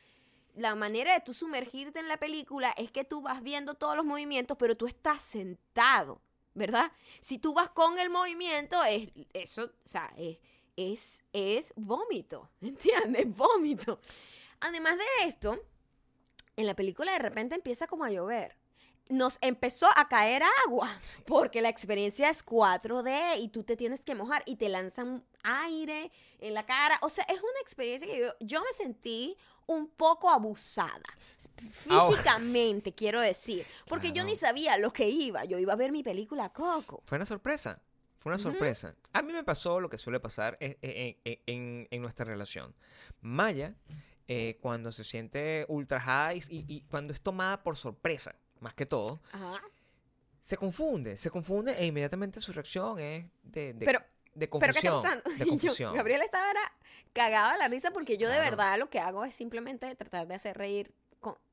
la manera de tú sumergirte en la película es que tú vas viendo todos los movimientos, pero tú estás sentado, ¿verdad? Si tú vas con el movimiento, es eso, o sea, es, es, es vómito, ¿entiendes? Vómito. Además de esto, en la película de repente empieza como a llover. Nos empezó a caer agua porque la experiencia es 4D y tú te tienes que mojar y te lanzan aire en la cara. O sea, es una experiencia que yo, yo me sentí un poco abusada. Físicamente, quiero decir. Porque yo ni sabía lo que iba. Yo iba a ver mi película Coco. Fue una sorpresa. Fue una sorpresa. A mí me pasó lo que suele pasar en- en- en- en nuestra relación. Maya, eh, cuando se siente ultra high y, y cuando es tomada por sorpresa, más que todo, Ajá. se confunde. Se confunde e inmediatamente su reacción es de, de, Pero- de ¿Pero qué está confusión. pasando? Yo, confusión. Gabriela estaba cagada la risa porque yo de verdad lo que hago es simplemente tratar de hacer reír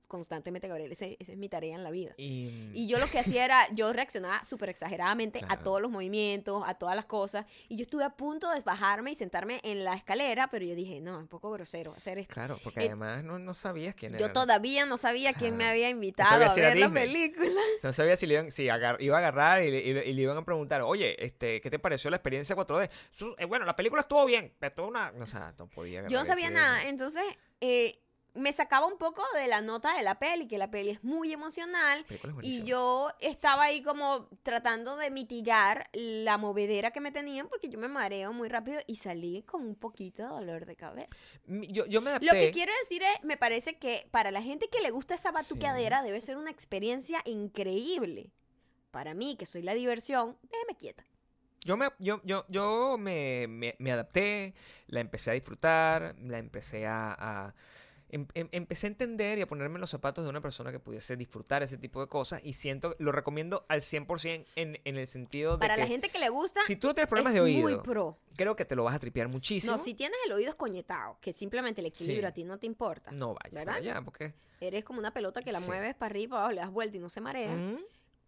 constantemente. Ese- esa es mi tarea en la vida. Y, Y yo lo que hacía era, yo reaccionaba súper exageradamente a todos los movimientos, a todas las cosas. Y yo estuve a punto de bajarme y sentarme en la escalera, pero yo dije, no, es un poco grosero hacer esto. claro, porque Eh, además no, no sabías quién Yo era. todavía no sabía quién me había invitado a si ver la película. O sea, no sabía si, le iban, si iba a agarrar y le, y le- y le iban a preguntar, oye, este, ¿qué te pareció la experiencia 4D? Su- eh, bueno, la película estuvo bien, pero una... O sea, no podía Yo no sabía nada, entonces eh, me sacaba un poco de la nota de la peli, que la peli es muy emocional. Es Y yo estaba ahí como tratando de mitigar la movedera que me tenían porque yo me mareo muy rápido y salí con un poquito de dolor de cabeza. Yo, yo me adapté. Lo que quiero decir es, me parece que para la gente que le gusta esa batuqueadera debe ser una experiencia increíble. Para mí, que soy la diversión, déjeme quieta. Yo me, yo, yo, yo me, me- me adapté, la empecé a disfrutar, la empecé a... a- em- em- empecé a entender y a ponerme en los zapatos de una persona que pudiese disfrutar ese tipo de cosas y siento, lo recomiendo al 100% en, en el sentido de Para que la gente que le gusta, si tú no tienes problemas es de oído, muy pro. creo que te lo vas a tripear muchísimo. No, si tienes el oído escoñetado, que simplemente el equilibrio Sí. a ti no te importa. No vayas ¿Verdad? porque... Eres como una pelota que la Sí. mueves para arriba, para abajo, le das vuelta y no se marea. Mm,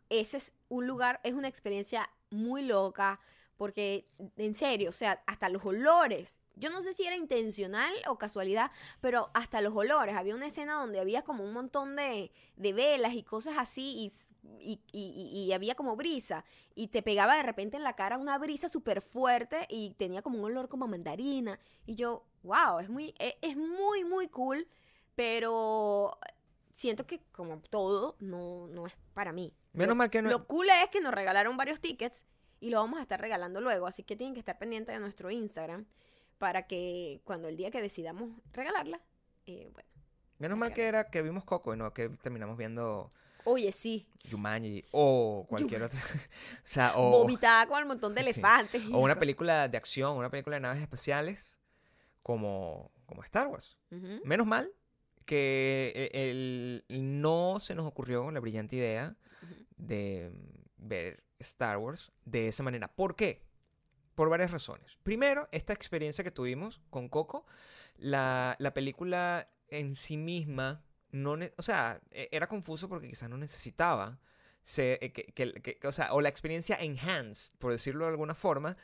Ese es un lugar, es una experiencia muy loca, Porque, en serio, o sea, hasta los olores. Yo no sé si era intencional o casualidad, pero hasta los olores. Había una escena donde había como un montón de, de velas y cosas así y, y- y- y había como brisa. Y te pegaba de repente en la cara una brisa súper fuerte y tenía como un olor como a mandarina. Y yo, wow, es muy, e- es muy, muy cool, pero siento que como todo, no, no es para mí. Menos Lo- mal que no- Lo cool es que nos regalaron varios tickets y lo vamos a estar regalando luego, así que tienen que estar pendientes de nuestro Instagram para que cuando el día que decidamos regalarla, eh, bueno. Menos mal que era que vimos Coco y no que terminamos viendo Oye, sí, Jumanji o cualquier otra. o sea, o, vomitada con el montón de elefantes. o una cosas. película de acción, una película de naves espaciales como, como Star Wars. Menos mal que e- el, no se nos ocurrió la brillante idea de ver Star Wars de esa manera. ¿Por qué? Por varias razones. Primero, esta experiencia que tuvimos con Coco, la, la película en sí misma, no o sea, e- era confuso porque quizás no necesitaba, eh, que- o sea, o la experiencia enhanced, por decirlo de alguna forma,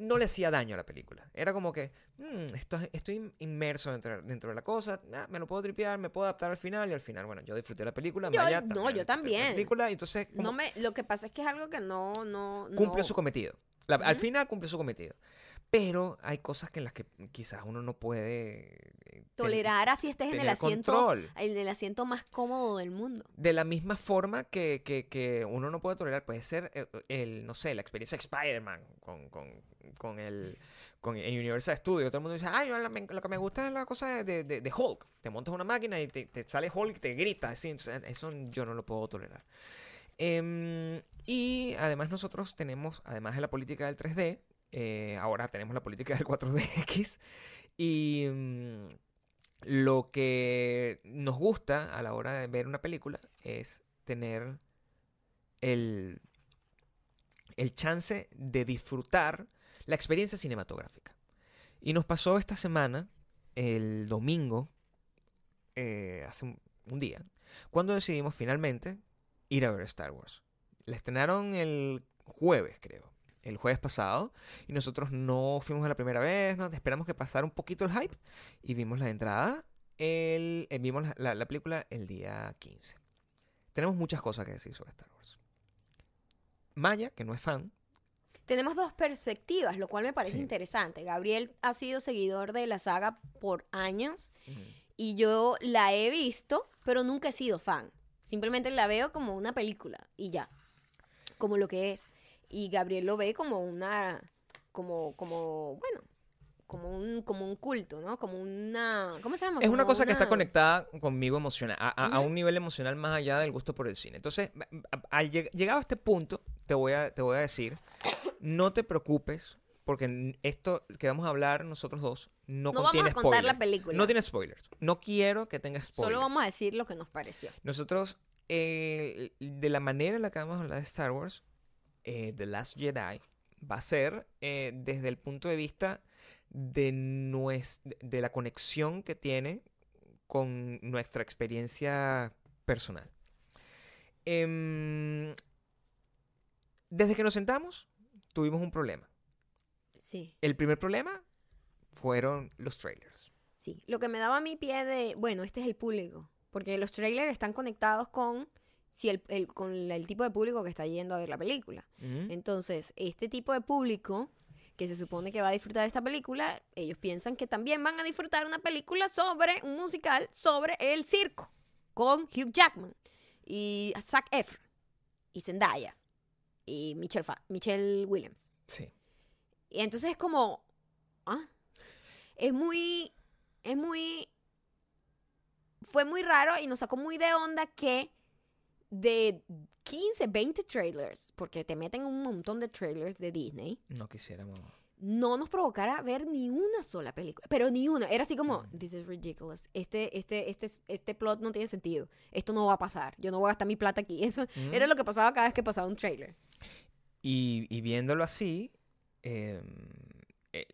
no le hacía daño a la película. Era como que, "Mm, esto- estoy inmerso dentro, dentro de la cosa, ah, me lo puedo tripear, me puedo adaptar al final y al final, bueno, yo disfruté la película, Yo- Maya no, también yo disfrutó la también. película, entonces como No me, lo que pasa es que es algo que no, no, cumple no- su cometido. La- Al final cumple su cometido. Pero hay cosas que en las que quizás uno no puede eh, tolerar así estés en el asiento, control. en el asiento más cómodo del mundo. De la misma forma que, que- que uno no puede tolerar, puede ser eh, el, no sé, la experiencia de Spider-Man con, con, con el con el Universal Studios. Todo el mundo dice, ay, yo lo que me gusta es la cosa de, de- de Hulk. Te montas una máquina y te, te sale Hulk y te grita. Así, entonces, eso yo no lo puedo tolerar. Em, y además nosotros tenemos, además de la política del 3D, eh, ahora tenemos la política del 4DX. Y mm, lo que nos gusta a la hora de ver una película es tener el, el chance de disfrutar la experiencia cinematográfica. Y nos pasó esta semana, el domingo, eh, hace un, un día, cuando decidimos finalmente ir a ver Star Wars. La estrenaron el jueves, creo. El jueves pasado. Y nosotros no fuimos a la primera vez. ¿no? Esperamos que pasara un poquito el hype. Y vimos la entrada. El, eh, vimos la, la- la película el día 15. Tenemos muchas cosas que decir sobre Star Wars. Maya, que no es fan. Tenemos dos perspectivas, lo cual me parece Sí. interesante. Gabriel ha sido seguidor de la saga por años y yo la he visto, pero nunca he sido fan. Simplemente la veo como una película y ya, como lo que es. Y Gabriel lo ve como una, como, como, bueno, como un, como un culto, ¿no? Como una, ¿cómo se llama? Es una Como cosa que está una- conectada conmigo emocional, a, a- a un nivel emocional más allá del gusto por el cine. Entonces, a- a- al lleg- llegado a este punto, te voy a, te voy a decir, no te preocupes, porque esto que vamos a hablar nosotros dos no, No vamos contiene a contar spoilers. la película. No tiene spoilers. No quiero que tenga spoilers. Solo vamos a decir lo que nos pareció. Nosotros, eh, de la manera en la que vamos a hablar de Star Wars, eh, The Last Jedi va a ser eh, desde el punto de vista de, de- la conexión que tiene con nuestra experiencia personal. Em, desde que nos sentamos, tuvimos un problema. Sí. El primer problema fueron los trailers. Sí, lo que me daba mi pie de, bueno, este es el público, porque los trailers están conectados con, si el, el- con el tipo de público que está yendo a ver la película. Entonces, este tipo de público que se supone que va a disfrutar esta película, ellos piensan que también van a disfrutar una película sobre, un musical sobre el circo, con Hugh Jackman y Zac Efron y Zendaya y Michelle, Fa- Michelle Williams. Sí. Y entonces es como, ¿ah? Es muy, es muy, fue muy raro y nos sacó muy de onda que de 15, 20 trailers, porque te meten un montón de trailers de Disney, No quisiéramos. no nos provocara ver ni una sola película, pero ni una. Era así como, this is ridiculous. Este, este, este, este plot no tiene sentido. Esto no va a pasar. Yo no voy a gastar mi plata aquí. Eso Ujú. era lo que pasaba cada vez que pasaba un trailer. Y, y viéndolo así, em, eh,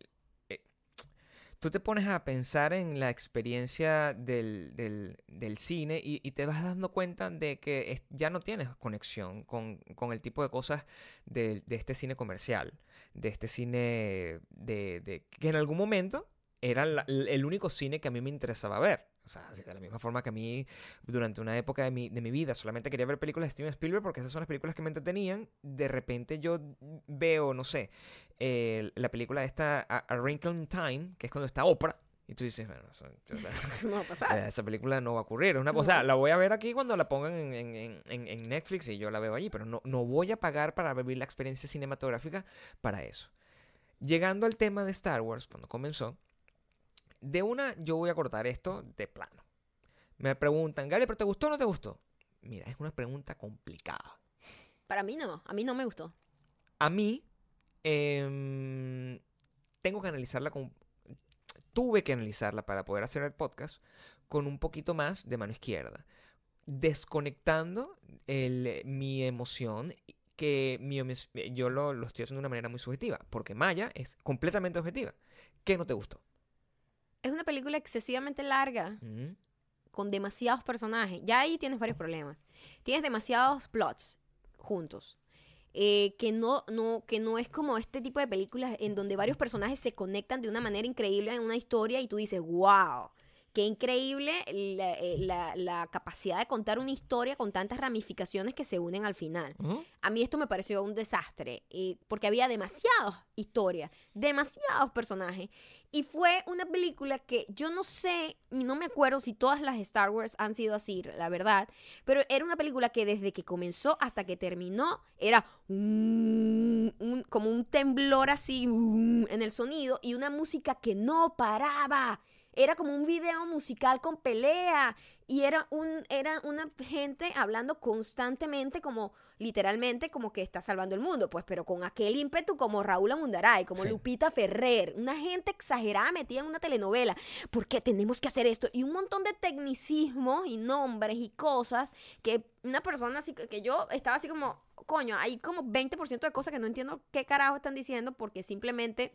tú te pones a pensar en la experiencia del, del, cine y, y te vas dando cuenta de que es- ya no tienes conexión con, con el tipo de cosas de, de este cine comercial, de este cine de, de- que en algún momento era la- el único cine que a mí me interesaba ver. O sea, de la misma forma que a mí durante una época de mi, de mi vida solamente quería ver películas de Steven Spielberg porque esas son las películas que me entretenían, de repente yo veo, no sé, eh, la película esta, A, A Wrinkle in Time, que es cuando está Oprah, y tú dices, bueno, eso- Eso no va a pasar. esa película no va a ocurrir. Es una cosa, la voy a ver aquí cuando la pongan en, en- en- en- en Netflix y yo la veo allí, pero no, no voy a pagar para vivir la experiencia cinematográfica para eso. Llegando al tema de Star Wars, cuando comenzó, de una yo voy a cortar esto de plano. Me preguntan, Gary, ¿pero te gustó o no te gustó? Mira, es una pregunta complicada. Para mí no, a mí no me gustó. A mí, em, tengo que analizarla con... Tuve que analizarla para poder hacer el podcast con un poquito más de mano izquierda. Desconectando el- mi emoción, que mi yo lo, lo estoy haciendo de una manera muy subjetiva, porque Maya es completamente objetiva. ¿Qué no te gustó? Es una película excesivamente larga, Mm, con demasiados personajes. Ya ahí tienes varios problemas. Tienes demasiados plots juntos. eh, que, no, no, que no es como este tipo de películas en donde varios personajes se conectan de una manera increíble en una historia y tú dices, wow, qué increíble la, eh, la- la capacidad de contar una historia con tantas ramificaciones que se unen al final. A mí esto me pareció un desastre, eh, porque había demasiadas historias, demasiados personajes. Y fue una película que yo no sé, no me acuerdo si todas las Star Wars han sido así, la verdad, pero era una película que desde que comenzó hasta que terminó era como un temblor así en el sonido y una música que no paraba. Era como un video musical con pelea y era un era una gente hablando constantemente como literalmente como que está salvando el mundo, pues pero con aquel ímpetu como Raúl Amundaray, como Sí. Lupita Ferrer, una gente exagerada metida en una telenovela. ¿Por qué tenemos que hacer esto? Y un montón de tecnicismos y nombres y cosas que una persona así que yo estaba así como, coño, hay como 20% de cosas que no entiendo qué carajo están diciendo porque simplemente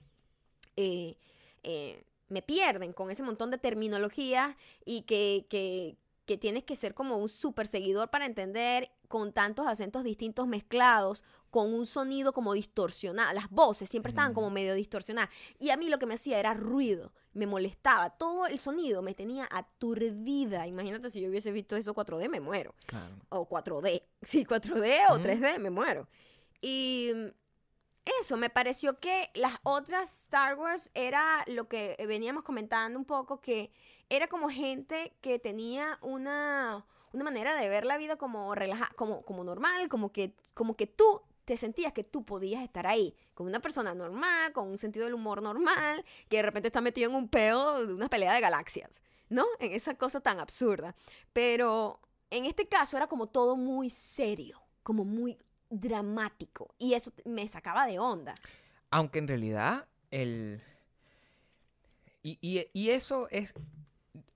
eh, eh, me pierden con ese montón de terminología y que, que, que tienes que ser como un super seguidor para entender con tantos acentos distintos mezclados, con un sonido como distorsionado. Las voces siempre estaban como medio distorsionadas. Y a mí lo que me hacía era ruido, me molestaba. Todo el sonido me tenía aturdida. Imagínate si yo hubiese visto eso 4D, me muero Claro. o 4D. Sí, 4D o Ujú. 3D, me muero. Y eso, me pareció que las otras Star Wars era lo que veníamos comentando un poco, que era como gente que tenía una, una manera de ver la vida como relajada, como, como normal, como que, como que tú te sentías que tú podías estar ahí, con una persona normal, con un sentido del humor normal, que de repente está metido en un pedo de una pelea de galaxias, ¿no? En esa cosa tan absurda. Pero en este caso era como todo muy serio, como muy dramático. Y eso me sacaba de onda. Aunque en realidad el... Y, y- y eso es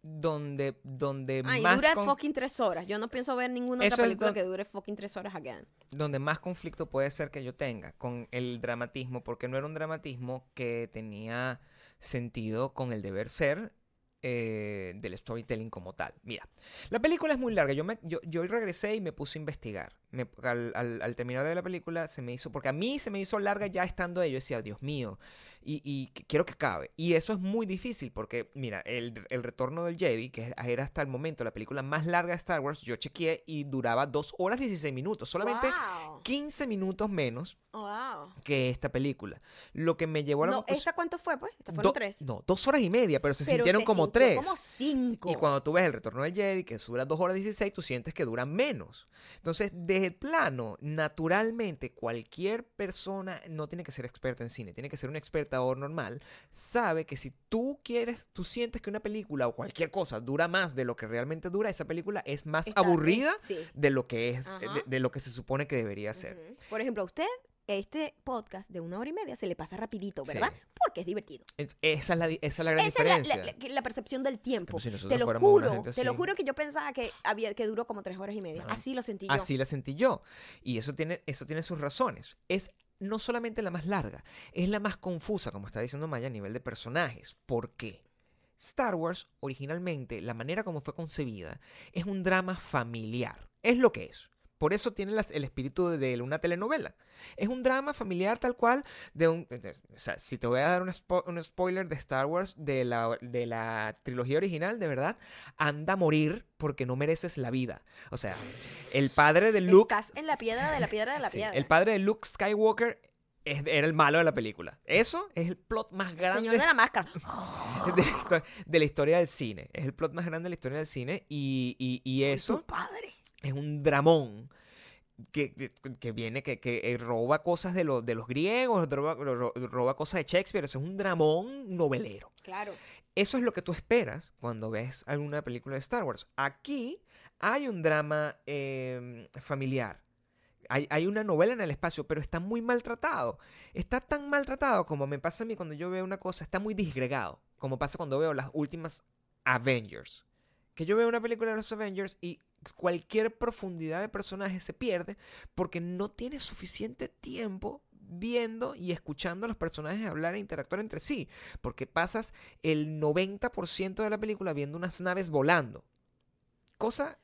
donde, donde Ay, más dura con- fucking tres horas. Yo no pienso ver ninguna Eso otra película don- que dure fucking tres horas again. donde más conflicto puede ser que yo tenga con el dramatismo, porque no era un dramatismo que tenía sentido con el deber ser eh, del storytelling como tal. Mira, la película es muy larga. Yo, me, yo, regresé y me puse a investigar. Me- al, al- al terminar de la película se me hizo, porque a mí se me hizo larga ya estando ahí. Yo decía, Dios mío, y, y qu- quiero que acabe. Y eso es muy difícil porque, mira, el, el retorno del Jedi, que era hasta el momento la película más larga de Star Wars, yo chequeé y duraba 2 horas 16 minutos. Solamente Wow. 15 minutos menos Wow. que esta película. Lo que me llevó a la No, ¿esta cuánto fue, pues? Esta fueron tres. No, dos horas y media, pero se Pero sintieron se como sintió tres. como cinco. Y cuando tú ves el retorno del Jedi, que dura 2 horas 16, tú sientes que dura menos. Entonces, desde el plano, naturalmente, cualquier persona no tiene que ser experta en cine, tiene que ser un espectador normal, sabe que si tú quieres, tú sientes que una película o cualquier cosa dura más de lo que realmente dura, esa película es más Está- aburrida sí. de lo que es, Ajá. de, de lo que se supone que debería ser. Por ejemplo, usted este podcast de una hora y media se le pasa rapidito, Sí. ¿verdad? Porque es divertido. Es- esa, es la, esa es la gran Esa es la, diferencia. la- la- percepción del tiempo. Si Te lo juro, te lo juro que yo pensaba que había que duró como tres horas y media. Así lo sentí yo. Así la sentí yo. Y eso tiene, eso tiene sus razones. Es no solamente la más larga, es la más confusa, como está diciendo Maya, a nivel de personajes. ¿Por qué? Star Wars, originalmente, la manera como fue concebida, es un drama familiar. Es lo que es. Por eso tiene las- el espíritu de una telenovela. Es un drama familiar tal cual de un... de- o sea, si te voy a dar un, spo- un spoiler de Star Wars de la, de la trilogía original, de verdad, anda a morir porque no mereces la vida. O sea, el padre de Luke... Estás en la piedra de la piedra de la Sí, piedra. el padre de Luke Skywalker era el malo de la película. Eso es el plot más grande Señor de la máscara. de, de la historia del cine. Es el plot más grande de la historia del cine y, y- y Soy eso tu padre. Es un dramón que, que- viene, que, que, eh, roba cosas de, lo- de los griegos, roba, ro- roba cosas de Shakespeare. Eso es un dramón novelero. Claro. Eso es lo que tú esperas cuando ves alguna película de Star Wars. Aquí hay un drama eh, familiar. Hay, hay una novela en el espacio, pero está muy maltratado. Está tan maltratado como me pasa a mí cuando yo veo una cosa, está muy disgregado. Como pasa cuando veo las últimas Avengers. Que yo veo una película de los Avengers y cualquier profundidad de personaje se pierde porque no tienes suficiente tiempo viendo y escuchando a los personajes hablar e interactuar entre sí. Porque pasas el 90% de la película viendo unas naves volando. Cosa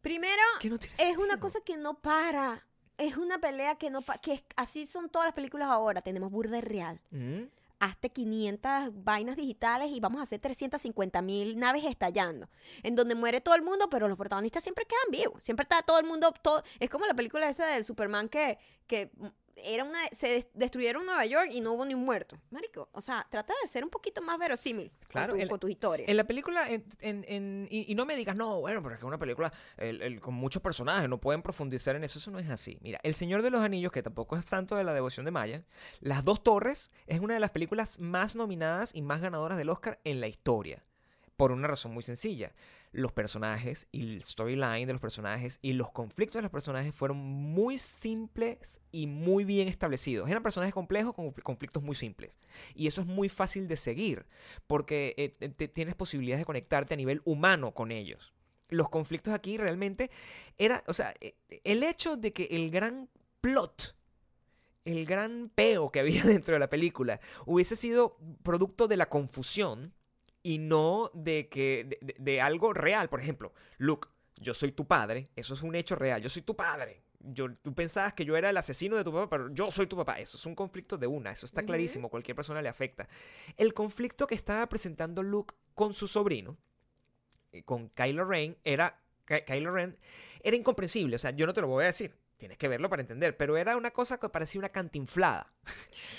Primero, que no tiene es una cosa que no para. Es una pelea que no para. Que es- así son todas las películas ahora. Tenemos burda real. Mm. Hazte 500 vainas digitales y vamos a hacer 350 mil naves estallando. En donde muere todo el mundo, pero los protagonistas siempre quedan vivos. Siempre está todo el mundo. Todo, es como la película esa del Superman que, que era una, se des- destruyeron Nueva York y no hubo ni un muerto. Marico, o sea, trata de ser un poquito más verosímil Claro, con, tu- con tus historias. En la película, en, en- en- y, y no me digas, no, bueno, pero es que es una película el- el- con muchos personajes, no pueden profundizar en eso, eso no es así. Mira, El Señor de los Anillos, que tampoco es tanto de la devoción de Maya, Las Dos Torres es una de las películas más nominadas y más ganadoras del Oscar en la historia. Por una razón muy sencilla. Los personajes y el storyline de los personajes y los conflictos de los personajes fueron muy simples y muy bien establecidos. Eran personajes complejos con conflictos muy simples. Y eso es muy fácil de seguir porque eh, te- tienes posibilidades de conectarte a nivel humano con ellos. Los conflictos aquí realmente era, o sea, eh, el hecho de que el gran plot, el gran peo que había dentro de la película hubiese sido producto de la confusión y no de que de, de- de algo real, por ejemplo, Luke, yo soy tu padre, eso es un hecho real, yo soy tu padre. Yo, tú pensabas que yo era el asesino de tu papá, pero yo soy tu papá. Eso es un conflicto de una, eso está clarísimo, cualquier persona le afecta. El conflicto que estaba presentando Luke con su sobrino, eh, con Kylo Ren, era, Ky- Kylo Ren, era incomprensible. O sea, yo no te lo voy a decir, tienes que verlo para entender, pero era una cosa que parecía una cantinflada.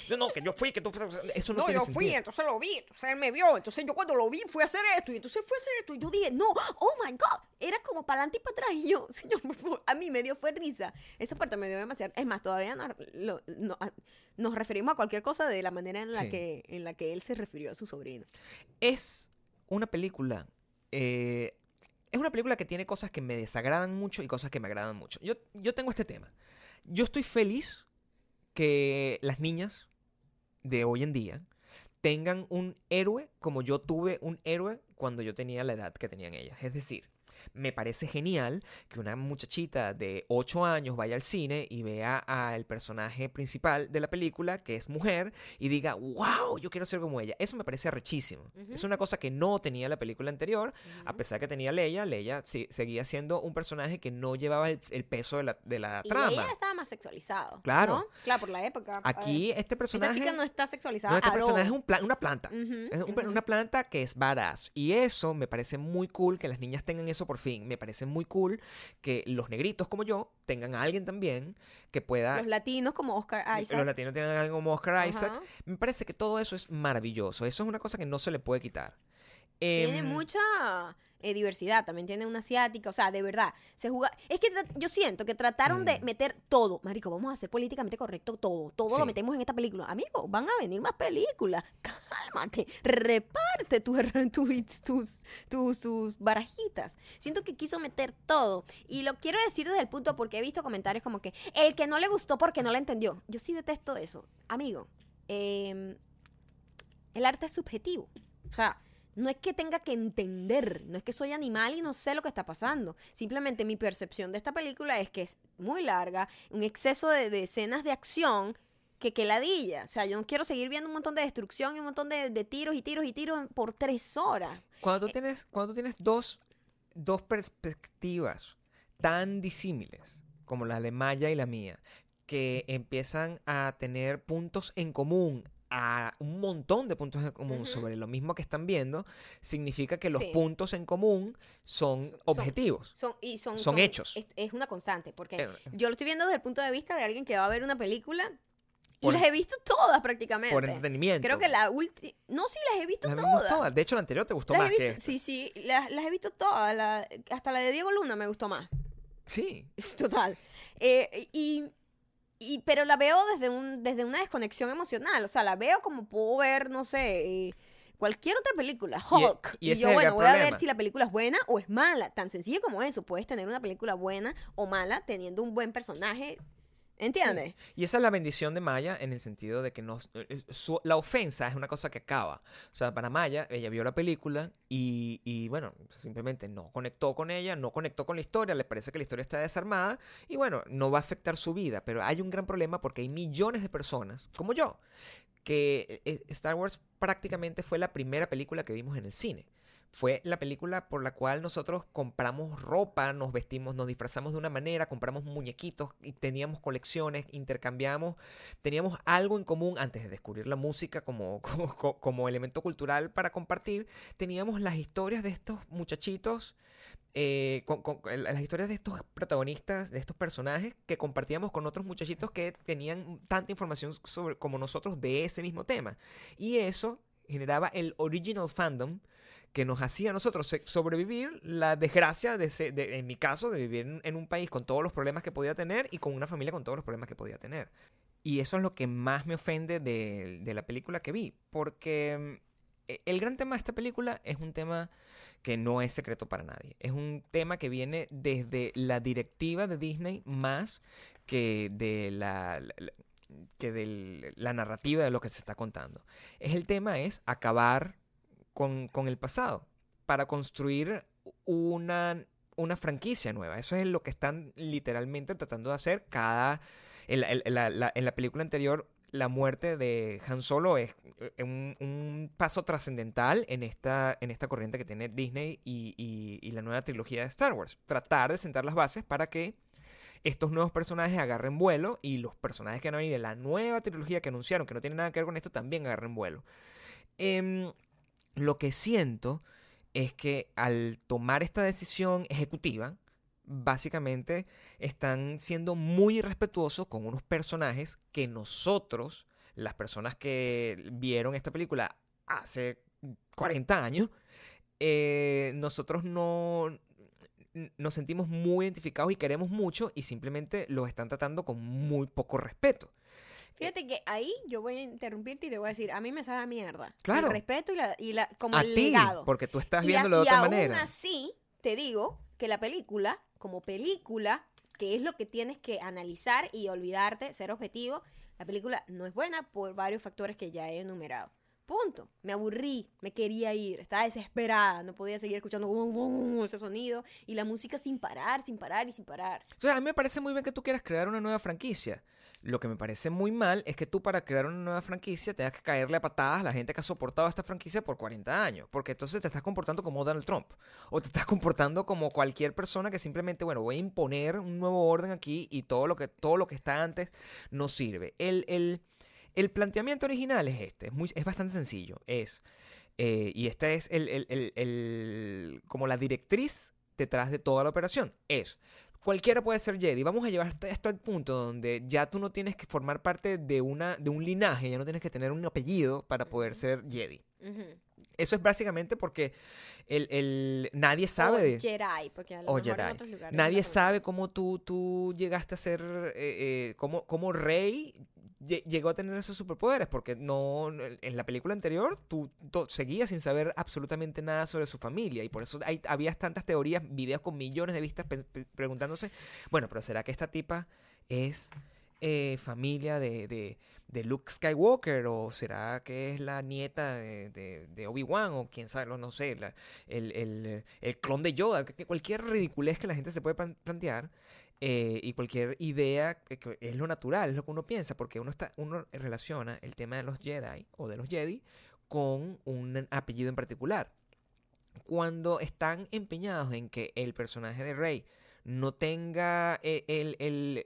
No, no, que yo fui, que tú fuiste- Eso no, No, tiene yo fui, sentido. entonces lo vi, entonces él me vio, entonces yo cuando lo vi fui a hacer esto, y entonces fue a hacer esto, y yo dije, no, oh my god, era como para adelante y para atrás, y yo, señor, por favor, a mí me dio fue risa, esa parte me dio demasiado, es más, todavía no- lo- no- a- nos referimos a cualquier cosa de la manera en la, Sí. que, en la que él se refirió a su sobrino. es una película. eh, es una película que tiene cosas que me desagradan mucho y cosas que me agradan mucho. Yo, yo tengo este tema. Yo estoy feliz que las niñas de hoy en día tengan un héroe como yo tuve un héroe cuando yo tenía la edad que tenían ellas. Es decir, me parece genial que una muchachita de 8 años vaya al cine y vea al personaje principal de la película, que es mujer, y diga, wow, yo quiero ser como ella. Eso me parece arrechísimo. Ujú. Es una cosa que no tenía la película anterior, a pesar que tenía Leia, Leia sí- seguía siendo un personaje que no llevaba el, el peso de la, de la Y trama. ella estaba más sexualizado. Claro. ¿no? Claro, por la época. Aquí este Esta personaje... chica no está sexualizada. no, este personaje es un pla- una planta. Es un- una planta que es badass. Y eso me parece muy cool que las niñas tengan eso por fin. Me parece muy cool que los negritos como yo tengan a alguien también que pueda... Los latinos como Oscar Isaac. Los latinos tienen a alguien como Oscar Isaac. Ajá. Me parece que todo eso es maravilloso. Eso es una cosa que no se le puede quitar. Tiene Em, mucha eh, diversidad, también tiene una asiática, o sea, de verdad, se juega, es que yo siento que trataron de Mm. meter todo, marico, vamos a hacer políticamente correcto todo, todo Sí. lo metemos en esta película, amigos, van a venir más películas, cálmate, reparte tus, tus, tus, tus, tus barajitas. Siento que quiso meter todo. Y lo quiero decir desde el punto porque he visto comentarios como que el que no le gustó porque no le entendió. Yo sí detesto eso. Amigo, em, el arte es subjetivo. O sea, no es que tenga que entender, no es que soy animal y no sé lo que está pasando. Simplemente mi percepción de esta película es que es muy larga, un exceso de, de escenas de acción que que ladilla. O sea, yo no quiero seguir viendo un montón de destrucción y un montón de, de tiros y tiros y tiros por tres horas. Cuando tú tienes, cuando tú tienes dos, dos perspectivas tan disímiles como la de Maya y la mía, que empiezan a tener puntos en común, a un montón de puntos en común sobre lo mismo que están viendo, significa que los Sí. puntos en común son objetivos. Son, y son, Son hechos. Es, es una constante, porque Eh, yo lo estoy viendo desde el punto de vista de alguien que va a ver una película y las he visto todas prácticamente. por entretenimiento. Creo que la última... No, sí, las he visto Las todas. todas. De hecho, la anterior te gustó Las más visto- que. Sí, sí, las, las he visto todas. la- hasta la de Diego Luna me gustó más. Sí. Total. Eh, y, y- pero la veo desde, un, desde una desconexión emocional. O sea, la veo como puedo ver, no sé, eh, cualquier otra película. E- Hulk. y yo, bueno, voy a ver si la película es buena o es mala. Tan sencillo como eso. Puedes tener una película buena o mala teniendo un buen personaje. ¿Entiendes? Y esa es la bendición de Maya en el sentido de que no, eh, su- la ofensa es una cosa que acaba. O sea, para Maya, ella vio la película y, y, bueno, simplemente no conectó con ella, no conectó con la historia, le parece que la historia está desarmada y bueno, no va a afectar su vida. Pero hay un gran problema porque hay millones de personas, como yo, que eh, Star Wars prácticamente fue la primera película que vimos en el cine. Fue la película por la cual nosotros compramos ropa, nos vestimos, nos disfrazamos de una manera, compramos muñequitos y teníamos colecciones, intercambiamos, teníamos algo en común antes de descubrir la música como, como, co- como elemento cultural para compartir. Teníamos las historias de estos muchachitos, eh, con las historias de estos protagonistas, de estos personajes que compartíamos con otros muchachitos que tenían tanta información sobre, como nosotros de ese mismo tema. Y eso generaba el original fandom que nos hacía a nosotros sobrevivir la desgracia, de, se- de- en mi caso, de vivir en, un país con todos los problemas que podía tener y con una familia con todos los problemas que podía tener. Y eso es lo que más me ofende de, de la película que vi, porque mm, e- el gran tema de esta película es un tema que no es secreto para nadie. Es un tema que viene desde la directiva de Disney más que de la- la- que de la narrativa de lo que se está contando. Es el tema es acabar con, el pasado para construir una, una franquicia nueva. Eso es lo que están literalmente tratando de hacer cada... En la, en la- la- en la película anterior, la muerte de Han Solo es eh, un, paso trascendental en esta, en esta corriente que tiene Disney y, y- la nueva trilogía de Star Wars. Tratar de sentar las bases para que estos nuevos personajes agarren vuelo y los personajes que van a venir de la nueva trilogía que anunciaron, que no tienen nada que ver con esto, también agarren vuelo. Em, lo que siento es que al tomar esta decisión ejecutiva, básicamente están siendo muy irrespetuosos con unos personajes que nosotros, las personas que vieron esta película hace 40 años, eh, nosotros no nos sentimos muy identificados y queremos mucho y simplemente los están tratando con muy poco respeto. Fíjate que ahí yo voy a interrumpirte y te voy a decir, a mí me sabe a mierda. Claro. El respeto y la, y la como a el ti, legado. porque tú estás Y a- viéndolo de y otra aún manera. así, te digo que la película, como película, que es lo que tienes que analizar y olvidarte, ser objetivo, la película no es buena por varios factores que ya he enumerado. Punto. Me aburrí, me quería ir, estaba desesperada, no podía seguir escuchando ese sonido y la música sin parar, sin parar y sin parar. O sea, a mí me parece muy bien que tú quieras crear una nueva franquicia. Lo que me parece muy mal es que tú para crear una nueva franquicia tengas que caerle a patadas a la gente que ha soportado esta franquicia por 40 años. Porque entonces te estás comportando como Donald Trump. O te estás comportando como cualquier persona que simplemente, bueno, voy a imponer un nuevo orden aquí y todo lo que, todo lo que está antes no sirve. El, el, el planteamiento original es este. Es, es bastante sencillo. Es... eh, y esta es el- el- como la directriz detrás de toda la operación. Es cualquiera puede ser Jedi. Vamos a llevar esto, al punto donde ya tú no tienes que formar parte de, una, de un linaje, ya no tienes que tener un apellido para poder ser Jedi. Eso es básicamente porque el, el- nadie sabe O de... Jedi, porque a lo mejor en otros lugares Nadie sabe cómo tú, tú llegaste a ser, eh, eh, cómo Rey llegó a tener esos superpoderes, porque no en la película anterior tú seguías sin saber absolutamente nada sobre su familia y por eso hay, había tantas teorías, videos con millones de vistas preguntándose, bueno, pero ¿será que esta tipa es eh, familia de, de, de Luke Skywalker o será que es la nieta de, de- Obi-Wan o quién sabe, no, sé, la- el, el, el clon de Yoda, cualquier ridiculez que la gente se puede plan- plantear eh, y cualquier idea que, es lo natural, es lo que uno piensa, porque uno, está, uno relaciona el tema de los Jedi o de los Jedi con un apellido en particular. Cuando están empeñados en que el personaje de Rey no tenga eh, el, el-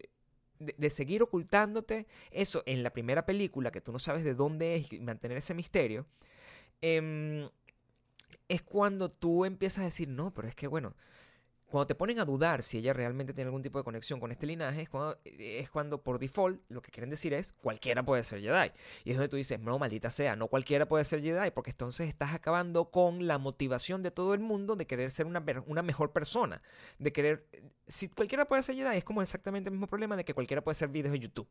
de, de seguir ocultándote eso en la primera película, que tú no sabes de dónde es y mantener ese misterio, em, es cuando tú empiezas a decir, no, pero es que bueno, cuando te ponen a dudar si ella realmente tiene algún tipo de conexión con este linaje, es cuando, es cuando por default lo que quieren decir es cualquiera puede ser Jedi. Y es donde tú dices, no, maldita sea, no cualquiera puede ser Jedi, porque entonces estás acabando con la motivación de todo el mundo de querer ser una, una mejor persona. De querer. Si cualquiera puede ser Jedi, es como exactamente el mismo problema de que cualquiera puede hacer videos de YouTube.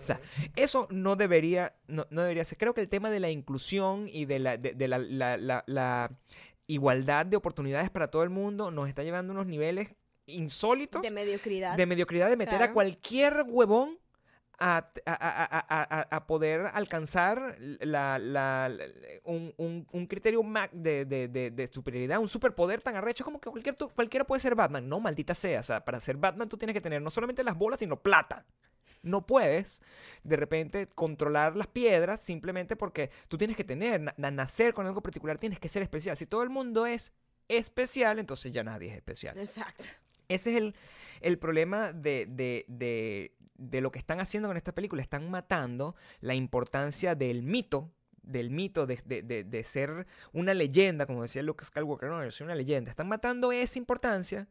O sea, eso no debería, no, no debería ser. Creo que el tema de la inclusión y de la, de, la igualdad de oportunidades para todo el mundo nos está llevando a unos niveles insólitos De mediocridad. de mediocridad de meter a cualquier huevón a, a- a- a- poder alcanzar la, la- la- un, un- un criterio de, de- de- de superioridad, un superpoder tan arrecho como que cualquier, cualquiera puede ser Batman. No, maldita sea. O sea, para ser Batman tú tienes que tener no solamente las bolas, sino plata. No puedes de repente controlar las piedras simplemente porque tú tienes que tener, na- na- nacer con algo particular, tienes que ser especial. Si todo el mundo es especial, entonces ya nadie es especial. Exacto. Ese es el, el problema de, de- de- de lo que están haciendo con esta película. Están matando la importancia del mito, del mito de, de- de- de ser una leyenda, como decía Luke Skywalker, no, yo soy una leyenda. Están matando esa importancia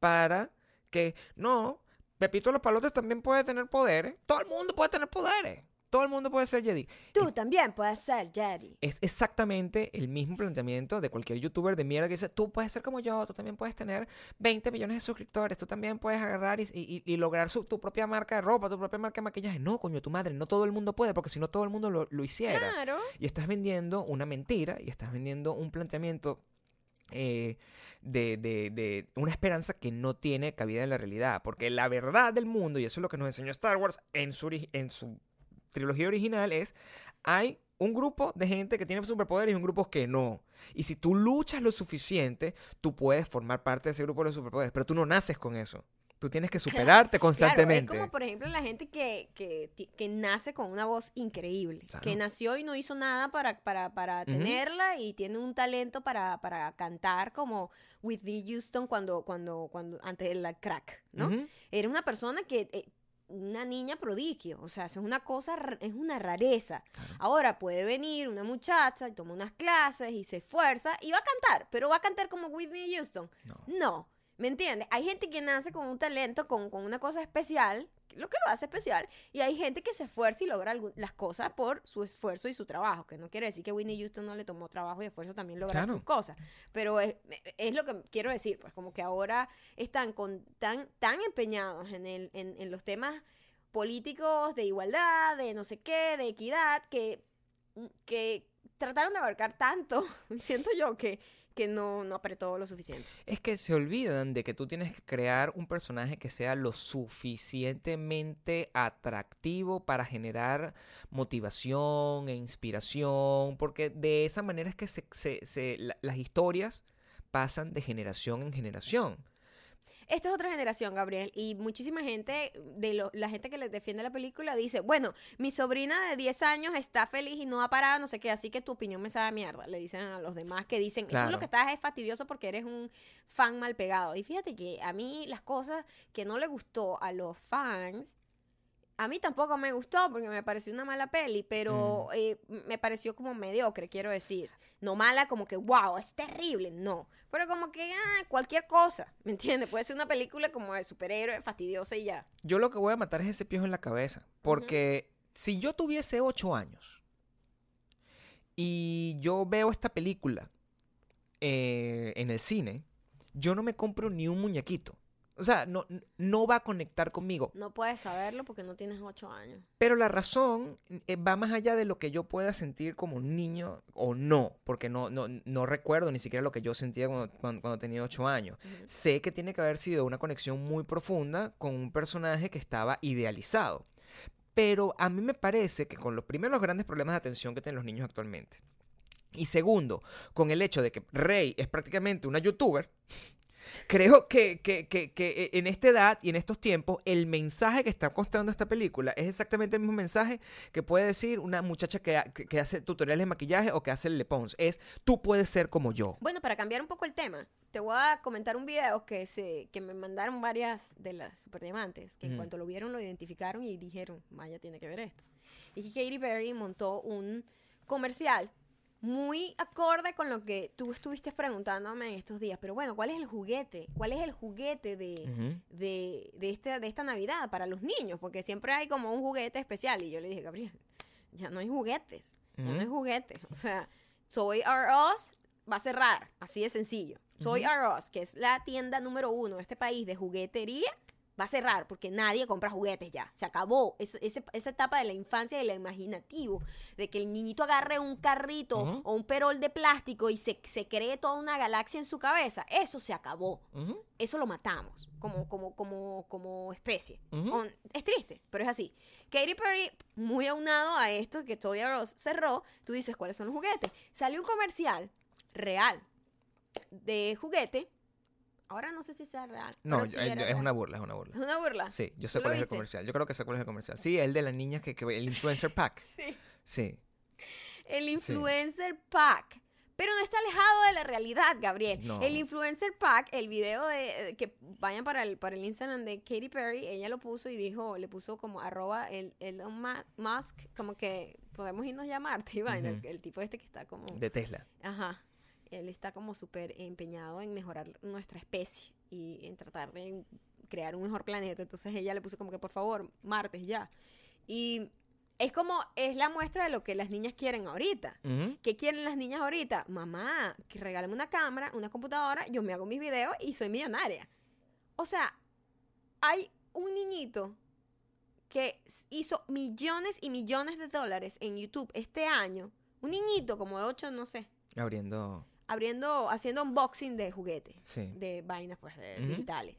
para que, no, Pepito los Palotes también puede tener poderes. Todo el mundo puede tener poderes. Todo el mundo puede ser Jedi. Tú también puedes ser Jerry. Es exactamente el mismo planteamiento de cualquier youtuber de mierda que dice, tú puedes ser como yo, tú también puedes tener 20 millones de suscriptores, tú también puedes agarrar y, y- y lograr su- tu propia marca de ropa, tu propia marca de maquillaje. No, coño, tu madre, no todo el mundo puede, porque si no todo el mundo lo, lo hiciera. Claro. Y estás vendiendo una mentira y estás vendiendo un planteamiento eh, de, de- de una esperanza que no tiene cabida en la realidad. Porque la verdad del mundo, y eso es lo que nos enseñó Star Wars en su, en su trilogía original, es hay un grupo de gente que tiene superpoderes y un grupo que no. Y si tú luchas lo suficiente, tú puedes formar parte de ese grupo de superpoderes, pero tú no naces con eso. Tú tienes que superarte constantemente. Claro, es como por ejemplo la gente que, que, que nace con una voz increíble, Claro. que nació y no hizo nada para, para, para Ujú. tenerla y tiene un talento para, para cantar como Whitney Houston cuando, cuando, cuando, antes de la crack, ¿no? Ujú. Era una persona que, eh, una niña prodigio, o sea, es una cosa, es una rareza. Claro. Ahora puede venir una muchacha y toma unas clases y se esfuerza y va a cantar, pero va a cantar como Whitney Houston. No. No, ¿me entiendes? Hay gente que nace con un talento, con, con una cosa especial, lo que lo hace especial, y hay gente que se esfuerza y logra las cosas por su esfuerzo y su trabajo, que no quiere decir que Whitney Houston no le tomó trabajo y esfuerzo también lograr Claro. sus cosas, pero es, es lo que quiero decir, pues como que ahora están con, tan, tan empeñados en, el, en, en los temas políticos de igualdad, de no sé qué, de equidad, que, que trataron de abarcar tanto, siento yo, que, que no, no apretó lo suficiente. Es que se olvidan de que tú tienes que crear un personaje que sea lo suficientemente atractivo para generar motivación e inspiración, porque de esa manera es que se, se- se- la- las historias pasan de generación en generación. Esta es otra generación, Gabriel, y muchísima gente, de lo- la gente que les defiende la película, dice, bueno, mi sobrina de 10 años está feliz y no ha parado, no sé qué, así que tu opinión me sabe a mierda, le dicen a los demás que dicen, tú Claro. lo que estás es fastidioso porque eres un fan mal pegado. Y fíjate que a mí las cosas que no le gustó a los fans, a mí tampoco me gustó porque me pareció una mala peli, pero eh, me pareció como mediocre, quiero decir. No mala como que, wow, es terrible, no. Pero como que, ah, cualquier cosa, ¿me entiendes? Puede ser una película como de superhéroe, fastidiosa y ya. Yo lo que voy a matar es ese piojo en la cabeza, porque si yo tuviese ocho años y yo veo esta película eh, en el cine, yo no me compro ni un muñequito. O sea, no, no va a conectar conmigo. No puedes saberlo porque no tienes ocho años. Pero la razón eh, va más allá de lo que yo pueda sentir como un niño o no, porque no, no, no recuerdo ni siquiera lo que yo sentía cuando, cuando- cuando tenía ocho años. Sé que tiene que haber sido una conexión muy profunda con un personaje que estaba idealizado. Pero a mí me parece que con los primeros grandes problemas de atención que tienen los niños actualmente, y segundo, con el hecho de que Rey es prácticamente una youtuber, creo que, que- que- que en esta edad y en estos tiempos, el mensaje que está mostrando esta película es exactamente el mismo mensaje que puede decir una muchacha que, ha- que- hace tutoriales de maquillaje o que hace el Le Pons. Es, tú puedes ser como yo. Bueno, para cambiar un poco el tema, te voy a comentar un video que se que me mandaron varias de las superdiamantes, que en Ujú. cuanto lo vieron lo identificaron y dijeron, Maya tiene que ver esto. Y que Katy Perry montó un comercial muy acorde con lo que tú estuviste preguntándome en estos días. Pero bueno, ¿cuál es el juguete? ¿Cuál es el juguete de, de, de, este, de esta Navidad para los niños? Porque siempre hay como un juguete especial. Y yo le dije, Gabriel, ya no hay juguetes. Ya no hay juguetes. O sea, Toy R Us va a cerrar. Así de sencillo. Toy R Us, que es la tienda número uno de este país de juguetería, va a cerrar porque nadie compra juguetes ya. Se acabó. Es- esa etapa de la infancia y la imaginativo, de que el niñito agarre un carrito o un perol de plástico y se, se cree toda una galaxia en su cabeza. Eso se acabó. Eso lo matamos como, como, como, como especie. On- es triste, pero es así. Katy Perry, muy aunado a esto que Toy R Us cerró, tú dices, ¿cuáles son los juguetes? Salió un comercial real de juguete. Ahora no sé si sea real. No, sí es real. una burla, es una burla. ¿Es una burla? Sí, yo sé ¿Tú lo cuál es el comercial. Yo creo que sé cuál es el comercial. Sí, el de las niñas que, que el influencer pack. Sí. Sí. El influencer pack. Pero no está alejado de la realidad, Gabriel. No. El influencer pack, el video de que vayan para el, para el Instagram de Katy Perry, ella lo puso y dijo, le puso como arroba el, el Musk, como que podemos irnos ya a Marte, y vaina, el- Ujú. el, tipo este que está como, De Tesla. ajá, él está como súper empeñado en mejorar nuestra especie y en tratar de crear un mejor planeta. Entonces ella le puso como que por favor, Marte ya. Y es como, es la muestra de lo que las niñas quieren ahorita. ¿Qué quieren las niñas ahorita? Mamá, que regálame una cámara, una computadora, yo me hago mis videos y soy millonaria. O sea, hay un niñito que hizo millones y millones de dólares en YouTube este año. Un niñito como de 8, no sé, Abriendo, abriendo, haciendo unboxing de juguetes, sí, de vainas pues de digitales.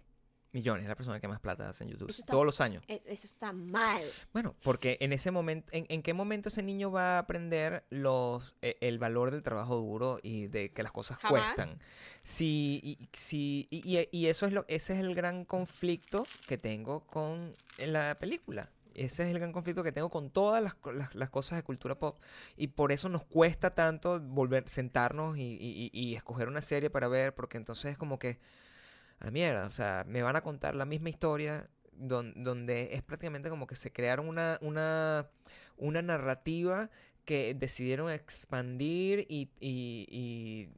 millones. Es la persona que más plata hace en YouTube. Está- Todos los años. E- Eso está mal. Bueno, porque en ese momento, en, en qué momento ese niño va a aprender los, e- el valor del trabajo duro y de que las cosas Jamás. cuestan? Si, y, si, y, y- y eso es lo, ese es el gran conflicto que tengo con la película. Ese es el gran conflicto que tengo con todas las, las, cosas de cultura pop. Y por eso nos cuesta tanto volver, sentarnos y, y- escoger una serie para ver, porque entonces es como que, a mierda, o sea, me van a contar la misma historia don- donde es prácticamente como que se crearon una, una, una narrativa que decidieron expandir y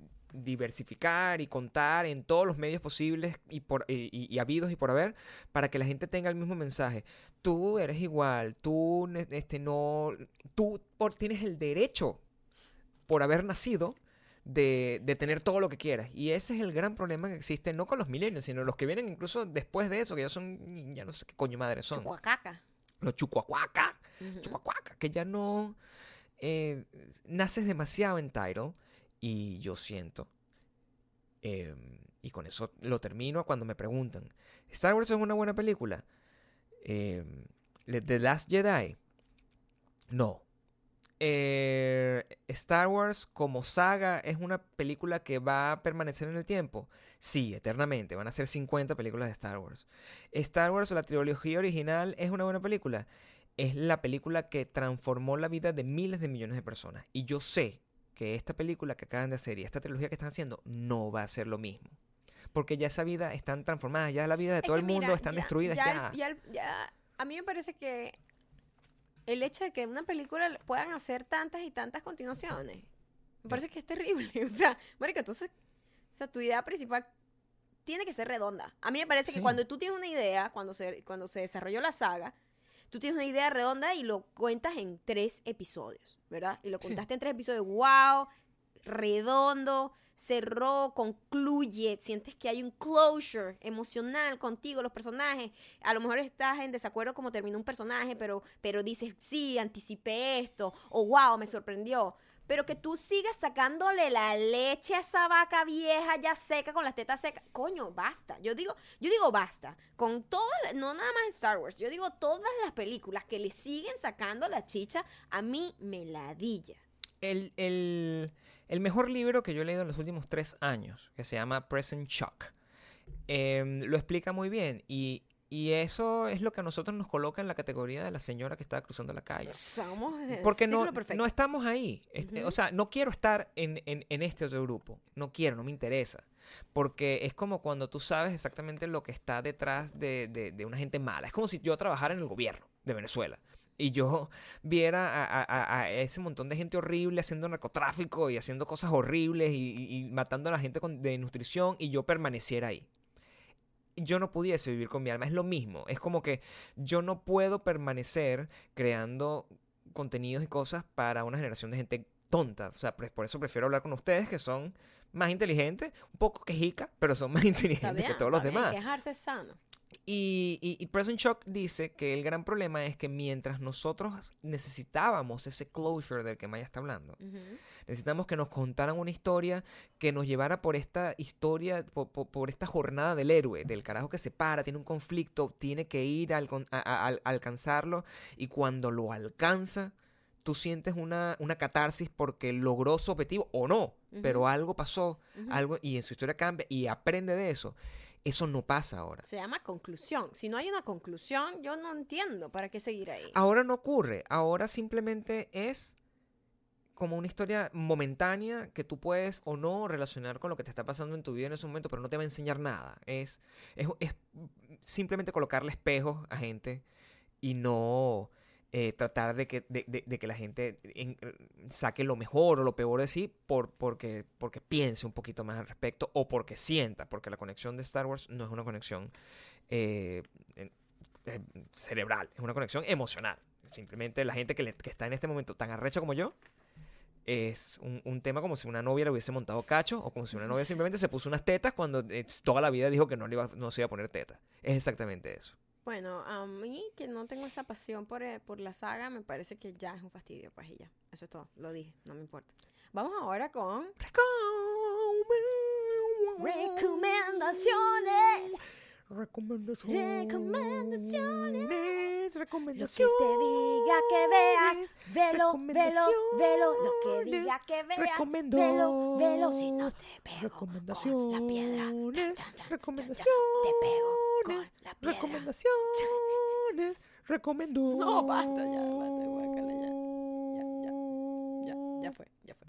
diversificar y contar en todos los medios posibles y, por, y, y- y habidos y por haber para que la gente tenga el mismo mensaje. Tú eres igual, tú este, no, tú por, tienes el derecho por haber nacido de, de tener todo lo que quieras. Y ese es el gran problema que existe, no con los milenios, sino los que vienen incluso después de eso, que ya son, ya no sé qué coño madre son. Chucuacaca. Los chucuacuaca, Ujú. chucuacuaca, que ya no eh, naces demasiado en title. Y yo siento, eh, y con eso lo termino cuando me preguntan, ¿Star Wars es una buena película? Eh, ¿The Last Jedi? No. Eh, Star Wars como saga es una película que va a permanecer en el tiempo. Sí, eternamente. Van a ser 50 películas de Star Wars. Star Wars, la trilogía original, es una buena película. Es la película que transformó la vida de miles de millones de personas. Y yo sé que esta película que acaban de hacer y esta trilogía que están haciendo no va a ser lo mismo. Porque ya esa vida están transformadas, ya la vida de Es todo el mundo están ya- destruidas ya, ya. ya a mí me parece que el hecho de que una película puedan hacer tantas y tantas continuaciones, me parece que es terrible. O sea, marica, entonces, o sea, tu idea principal tiene que ser redonda. A mí me parece que cuando tú tienes una idea, cuando se, cuando se desarrolló la saga, tú tienes una idea redonda y lo cuentas en tres episodios, ¿verdad? Y lo Sí. contaste en tres episodios. ¡Wow! redondo, cerró, concluye, sientes que hay un closure emocional contigo, los personajes. A lo mejor estás en desacuerdo como terminó un personaje, pero, pero dices, sí, anticipé esto, o wow, me sorprendió. Pero que tú sigas sacándole la leche a esa vaca vieja ya seca con las tetas secas. Coño, basta. Yo digo, yo digo basta. Con todas, no nada más Star Wars. Yo digo todas las películas que le siguen sacando la chicha, a mí me ladilla. El, el, el mejor libro que yo he leído en los últimos tres años, que se llama Present Shock, em, lo explica muy bien. Y, y eso es lo que a nosotros nos coloca en la categoría de la señora que está cruzando la calle. Somos Porque no, perfecto. no estamos ahí. Ujú. O sea, no quiero estar en, en- en este otro grupo. No quiero, no me interesa. Porque es como cuando tú sabes exactamente lo que está detrás de, de- de una gente mala. Es como si yo trabajara en el gobierno de Venezuela. Y yo viera a, a- a- a ese montón de gente horrible haciendo narcotráfico y haciendo cosas horribles y, y- y matando a la gente con- de nutrición y yo permaneciera ahí. Yo no pudiese vivir con mi alma. Es lo mismo. Es como que yo no puedo permanecer creando contenidos y cosas para una generación de gente tonta. O sea, pre- por eso prefiero hablar con ustedes que son más inteligentes, un poco quejica, pero son más inteligentes que todos los bien, demás. Quejarse es sano. Y, y, y Present Shock dice que el gran problema es que mientras nosotros necesitábamos ese closure del que Maya está hablando, Ujú. necesitamos que nos contaran una historia que nos llevara por esta historia, por, por- por esta jornada del héroe, del carajo que se para, tiene un conflicto, tiene que ir a, alcon- a- a- a alcanzarlo y cuando lo alcanza, tú sientes una, una catarsis porque logró su objetivo o no, pero algo pasó, algo y en su historia cambia y aprende de eso. Eso no pasa ahora. Se llama conclusión. Si no hay una conclusión, yo no entiendo para qué seguir ahí. Ahora no ocurre, ahora simplemente es como una historia momentánea que tú puedes o no relacionar con lo que te está pasando en tu vida en ese momento, pero no te va a enseñar nada. Es, es, es simplemente colocarle espejos a gente y no eh, tratar de que, de, de- de que la gente en- saque lo mejor o lo peor de sí por, porque, porque piense un poquito más al respecto o porque sienta, porque la conexión de Star Wars no es una conexión eh, eh, cerebral, es una conexión emocional. Simplemente la gente que, le- que está en este momento tan arrecha como yo es un, un tema como si una novia le hubiese montado cacho o como si una novia simplemente se puso unas tetas cuando eh, toda la vida dijo que no, le iba, no se iba a poner tetas. Es exactamente eso. Bueno, a mí que no tengo esa pasión por, eh, por la saga, me parece que ya es un fastidio, pues y ya. Eso es todo, lo dije, no me importa. Vamos ahora con recomendaciones. Recomendaciones. Recomendaciones. Recomendaciones. Lo que te diga que veas, velo, velo, velo. Lo que diga que veas, velo, velo. Si no te pego con la piedra, chan, chan, chan, te pego con la. Recomendaciones. Recomiendo. No, basta ya, basta, guácala, ya. Ya, ya, ya, ya fue, ya fue.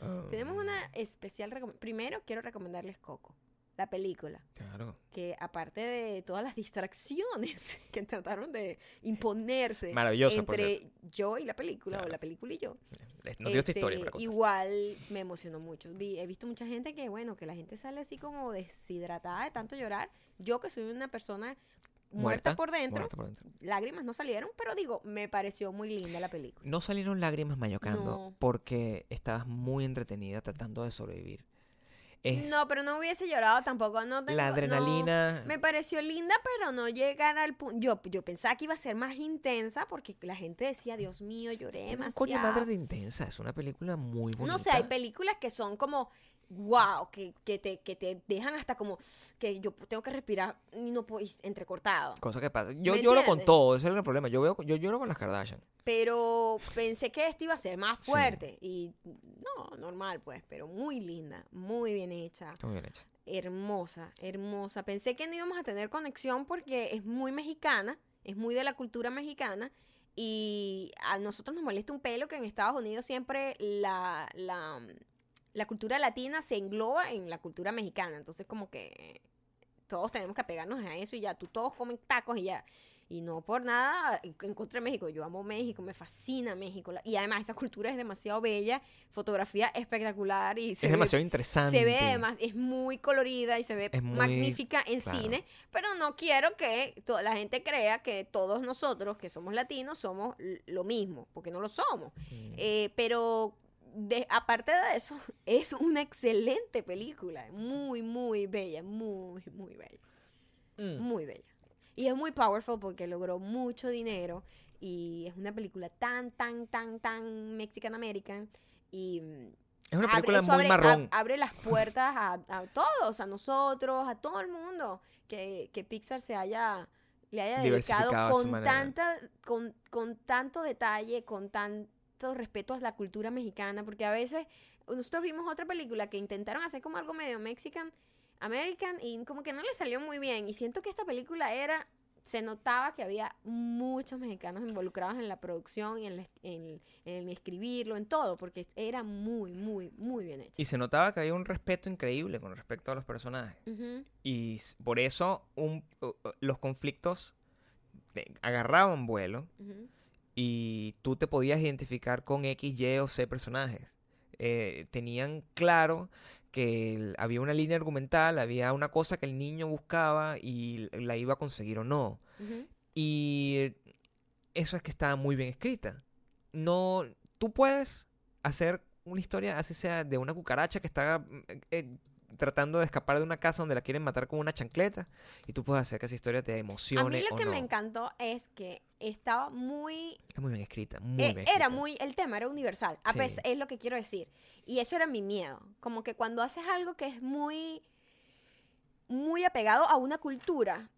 Ah, Tenemos una especial recomendación. Primero quiero recomendarles Coco, la película. Claro. que aparte de todas las distracciones que trataron de imponerse Maravillosa, por entre yo y la película o Claro. la película y yo, Nos dio esta este, historia para contar. igual me emocionó mucho. Vi- he visto mucha gente que, bueno, que la gente sale así como deshidratada de tanto llorar. Yo que soy una persona muerta, por dentro, muerta por dentro. lágrimas no salieron, pero digo, me pareció muy linda la película. No salieron lágrimas mayocando No. porque estabas muy entretenida tratando de sobrevivir. Es No, pero no hubiese llorado tampoco. No tengo, la no. adrenalina. Me pareció linda, pero no llegar al punto. Yo, yo pensaba que iba a ser más intensa porque la gente decía, Dios mío, lloré demasiado. coña madre de intensa. Es una película muy bonita. No sé, hay películas que son como, wow, que, que, te, que te dejan hasta como que yo tengo que respirar y no puedo, entrecortado. Cosa que pasa. Yo ¿Me lloro con todo, ese es el problema. Yo veo, yo lloro con las Kardashian. Pero pensé que esto iba a ser más Sí. fuerte. Y no, normal pues, pero muy linda, muy bien hecha. Muy bien hecha. hermosa, hermosa. Pensé que no íbamos a tener conexión porque es muy mexicana, es muy de la cultura mexicana y a nosotros nos molesta un pelo que en Estados Unidos siempre la, la, la cultura latina se engloba en la cultura mexicana. Entonces como que todos tenemos que apegarnos a eso y ya, tú todos comen tacos y ya. Y no por nada en contra de México. Yo amo México, me fascina México. Y además esa cultura es demasiado bella, fotografía espectacular y se Es ve demasiado interesante. se ve más, es muy colorida y se ve muy- magnífica en claro. cine, pero no quiero que toda la gente crea que todos nosotros que somos latinos somos lo mismo, porque no lo somos. Mm. Eh, pero de, aparte de eso, es una excelente película. Muy, muy bella. Muy, muy bella. Mm. Muy bella. Y es muy powerful porque logró mucho dinero. Y es una película tan, tan, tan, tan Mexican American. Y mm, Es una abre- película eso muy abre, marrón. ab- abre las puertas a, a todos, a nosotros, a todo el mundo. Que, que Pixar se haya, le haya dedicado con, tanta, con, con tanto detalle, con respeto a la cultura mexicana. Porque a veces nosotros vimos otra película que intentaron hacer como algo medio Mexican American y como que no le salió muy bien. Y siento que esta película era, se notaba que había muchos mexicanos involucrados en la producción y en, la- en- en escribirlo, en todo, porque era muy, muy, muy bien hecho. Y se notaba que había un respeto increíble con respecto a los personajes. Y por eso un- los conflictos te- agarraban vuelo. Y tú te podías identificar con X, Y o C personajes. Eh, tenían claro que había una línea argumental, había una cosa que el niño buscaba y la iba a conseguir o no. Y eso es que estaba muy bien escrita. No, tú puedes hacer una historia, así sea, de una cucaracha que está eh, tratando de escapar de una casa donde la quieren matar con una chancleta. Y tú puedes hacer que esa historia te A emocione mí lo o que no. me encantó es que estaba muy Es muy bien escrita, muy Eh, bien era muy, el tema era universal, a Sí. es lo que quiero decir. Y eso era mi miedo, como que cuando haces algo que es muy, muy apegado a una cultura,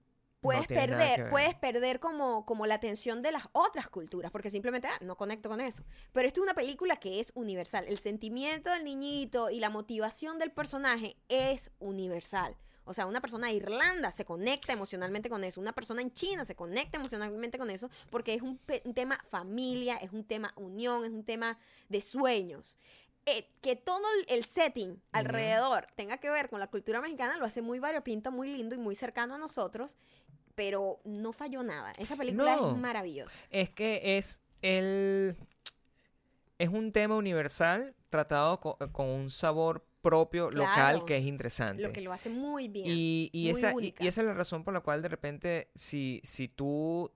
puedes perder, puedes perder como, como la atención de las otras culturas, porque simplemente ah, no conecto con eso. Pero esto es una película que es universal. El sentimiento del niñito y la motivación del personaje es universal. O sea, una persona de Irlanda se conecta emocionalmente con eso, una persona en China se conecta emocionalmente con eso, porque es un, un tema familia, es un tema unión, es un tema de sueños. Eh, que todo el- el setting alrededor tenga que ver con la cultura mexicana lo hace muy variopinto, muy lindo y muy cercano a nosotros, pero no falló nada. Esa película No. es maravillosa. Es que es el... Es un tema universal tratado co- con, un sabor propio local que es interesante. Lo que lo hace muy bien. Y, y muy esa, y- esa es la razón por la cual de repente, si, si tú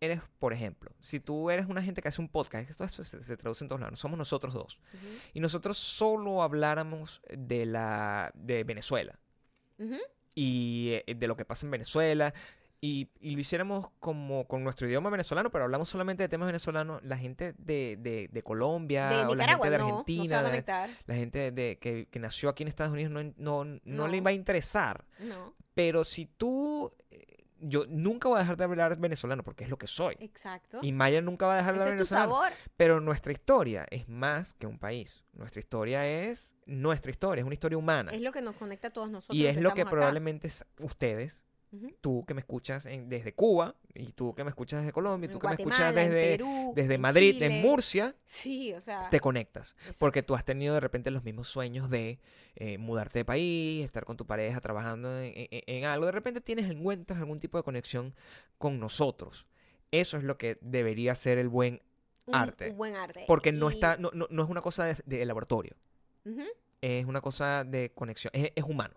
eres, por ejemplo, si tú eres una gente que hace un podcast, que todo esto se, se traduce en todos lados, somos nosotros dos, y nosotros solo habláramos de la de Venezuela y eh, de lo que pasa en Venezuela. Y, y lo hiciéramos como con nuestro idioma venezolano, pero hablamos solamente de temas venezolanos. La gente de, de, de Colombia de o la gente de no, no se Argentina, la gente de, que, que nació aquí en Estados Unidos no, no, le va a interesar. No, Pero si tú, eh, yo nunca voy a dejar de hablar venezolano porque es lo que soy. exacto. Y Maya nunca va a dejar de hablar venezolano. sabor. Pero nuestra historia es más que un país. Nuestra historia es nuestra historia, es una historia humana. Es lo que nos conecta a todos nosotros. y es lo que acá. probablemente s- tú que me escuchas en- desde Cuba, y tú que me escuchas desde Colombia, y En tú que me escuchas desde, Perú, desde Madrid, Chile. en Murcia, Sí, o sea. te conectas. Porque tú has tenido de repente los mismos sueños de eh, mudarte de país, estar con tu pareja trabajando en, en- en algo. De repente tienes, encuentras algún tipo de conexión con nosotros. Eso es lo que debería ser el buen arte. Un buen arte. Porque no está, no, no, no es una cosa de, de laboratorio. Es una cosa de conexión. Es, es humano.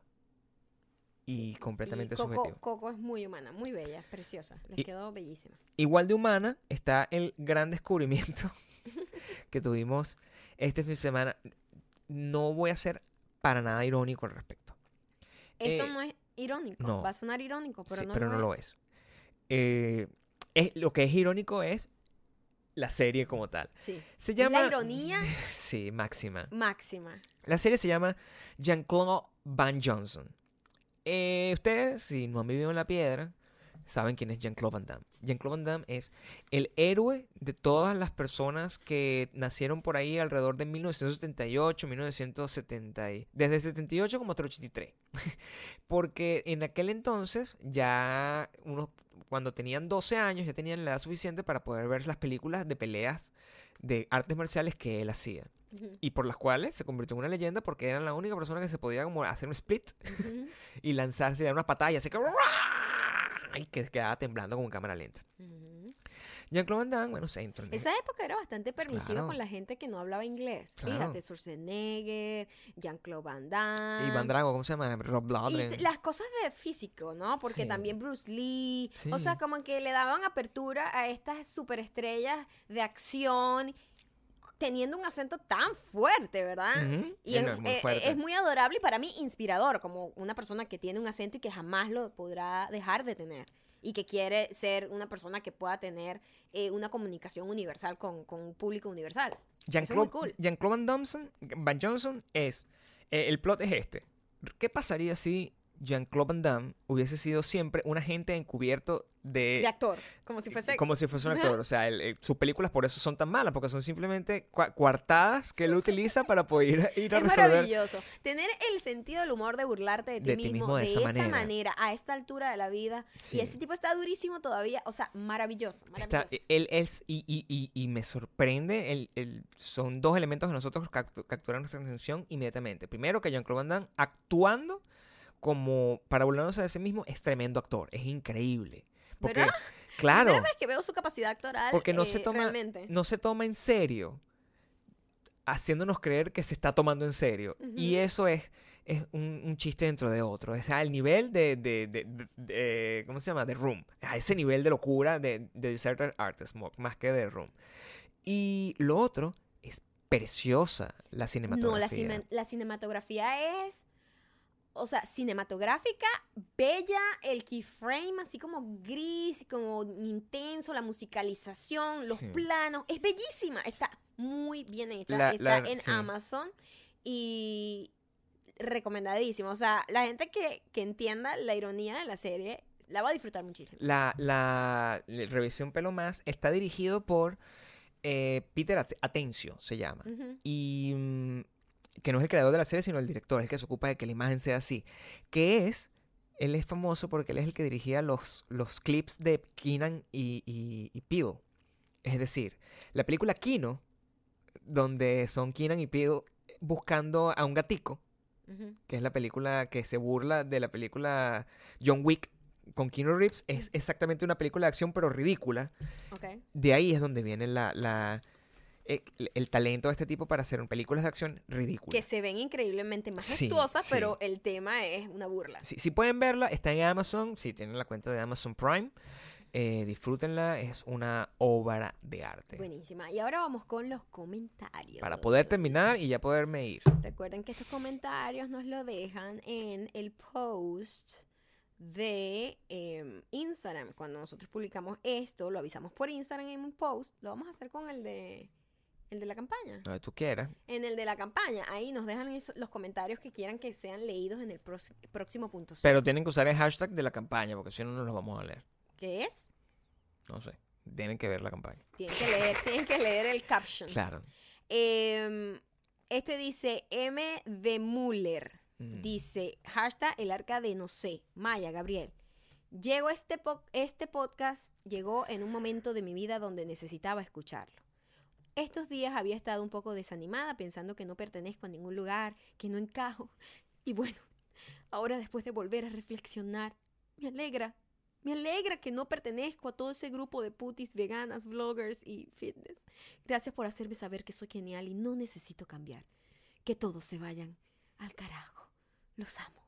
Y Y completamente Coco, subjetivo. Coco es muy humana, muy bella, es preciosa. Les Y- quedó bellísima. Igual de humana está el gran descubrimiento que tuvimos este fin de semana. No voy a ser para nada irónico al respecto. Esto Eh, no es irónico. no. Va a sonar irónico, pero Sí, no, pero lo, no lo es. es. Eh, es- Lo que es irónico es la serie como tal. Sí. Se Es llama... La ironía Sí, máxima. máxima. La serie se llama Jean-Claude Van Johnson. Eh, ustedes, si no han vivido en la piedra, saben quién es Jean-Claude Van Damme. Jean-Claude Van Damme es el héroe de todas las personas que nacieron por ahí alrededor de 1978, 1970, y- desde el 78 como hasta el 83. Porque en aquel entonces ya cuando tenían 12 años ya tenían la edad suficiente para poder ver las películas de peleas de artes marciales que él hacía Y por las cuales se convirtió en una leyenda porque era la única persona que se podía como hacer un split y lanzarse a una patalla así que y que quedaba temblando con cámara lenta. Jean-Claude Van Damme, bueno, se entró en Esa época era bastante permisiva Claro. con la gente que no hablaba inglés. Claro. Fíjate, Schwarzenegger, Jean-Claude Van Damme. y Van Drago, ¿cómo se llama? Rob Y Blondren. t- las cosas de físico, ¿no? Porque Sí. también Bruce Lee. O sea, como que le daban apertura a estas superestrellas de acción teniendo un acento tan fuerte, ¿verdad? Y es, no, es muy eh, fuerte. es muy adorable y para mí inspirador, como una persona que tiene un acento y que jamás lo podrá dejar de tener. Y que quiere ser una persona que pueda tener eh, una comunicación universal con, con un público universal. Eso es muy Jean-Claude cool. Jean-Claude Van, Johnson, Van Johnson es. eh, el plot es este. ¿Qué pasaría si Jean-Claude Van Damme hubiese sido siempre un agente encubierto de. De actor, como si fuese... Como si fuese un actor. O sea, el- eh, sus películas por eso son tan malas, porque son simplemente cua- coartadas que él utiliza para poder ir a Es resolver. maravilloso. Tener el sentido del humor de burlarte de ti, De ti mismo de esa manera. a esta altura de la vida. Sí. Y ese tipo está durísimo todavía. O sea, maravilloso. Está, maravilloso. él es, y, y, y, y me sorprende, el, el- son dos elementos que nosotros captu- capturan nuestra atención inmediatamente. Primero, que Jean-Claude Van Damme actuando como para burlándose de sí mismo es tremendo actor, es increíble. Porque, ¿Verdad? claro, Primera vez que veo su capacidad actoral. porque no se eh, toma, Realmente. no se toma en serio, haciéndonos creer que se está tomando en serio. Y eso es, es un, un chiste dentro de otro. Es al nivel de, de, de- ¿cómo se llama? De Room. A ese nivel de locura de, de Deserted Artist, más que de Room. Y lo otro es preciosa la cinematografía. No, la, cine- la cinematografía es. O sea, cinematográfica, bella, el keyframe así como gris, como intenso, la musicalización, los Sí. planos, es bellísima, está muy bien hecha, La- está la- en sí. Amazon y recomendadísimo. O sea, la gente que, que entienda la ironía de la serie la va a disfrutar muchísimo. La, la, la revisión Pelo Más está dirigido por eh, Peter At- Atencio, se llama. Ujú. y mm, que no es el creador de la serie, sino el director, el que se ocupa de que la imagen sea así. Que es, él es famoso porque él es el que dirigía los, los clips de Keenan y, y, y Peele. Es decir, la película Kino, donde son Keenan y Peele buscando a un gatico, que es la película que se burla de la película John Wick con Keanu Reeves, es exactamente una película de acción pero ridícula de ahí es donde viene la, la- el, el talento de este tipo para hacer películas de acción ridículas. Que se ven increíblemente majestuosas, sí. pero el tema es una burla. Si, si pueden verla, está en Amazon, si tienen la cuenta de Amazon Prime, eh, disfrútenla, es una obra de arte. Buenísima. Y ahora vamos con los comentarios. Para poder terminar y ya poderme ir. Recuerden que estos comentarios nos lo dejan en el post de em, Instagram. Cuando nosotros publicamos esto, lo avisamos por Instagram en un post. Lo vamos a hacer con el de el de la campaña. Que tú quieras. En el de la campaña, ahí nos dejan eso- los comentarios que quieran que sean leídos en el próximo punto. Pero tienen que usar el hashtag de la campaña, porque si no, no los vamos a leer. ¿Qué es? No sé. Tienen que ver la campaña. Tienen que leer, tienen que leer el caption. Claro. Em, este dice M de Muller. Mm. Dice, hashtag el arca de no sé, Maya, Gabriel. Llegó este, po- este podcast, llegó en un momento de mi vida donde necesitaba escucharlo. Estos días había estado un poco desanimada pensando que no pertenezco a ningún lugar, que no encajo. Y bueno, ahora después de volver a reflexionar, me alegra, me alegra que no pertenezco a todo ese grupo de putis veganas, vloggers y fitness. Gracias por hacerme saber que soy genial y no necesito cambiar. Que todos se vayan al carajo. Los amo.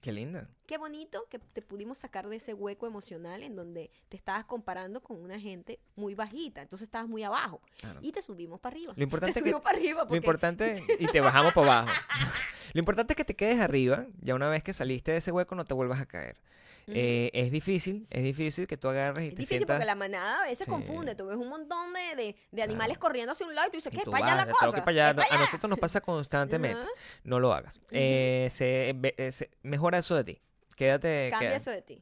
Qué linda. Qué bonito que te pudimos sacar de ese hueco emocional en donde te estabas comparando con una gente muy bajita. Entonces estabas muy abajo. Claro. Y te subimos para arriba. Lo importante te que- subimos para arriba Lo porque importante, y te bajamos para abajo. Lo importante es que te quedes arriba. Ya una vez que saliste de ese hueco, no te vuelvas a caer. Eh, es difícil, es difícil que tú agarres y es te difícil sientas. porque la manada a veces Sí. confunde. Tú ves un montón de, de- de animales corriendo hacia un lado y tú dices, ¿qué? tú ¿Para allá la cosa? que allá. ¿Es A nosotros nos pasa constantemente. No lo hagas. Eh, se- eh, se- mejora eso de ti. Quédate. Cambia eso de ti.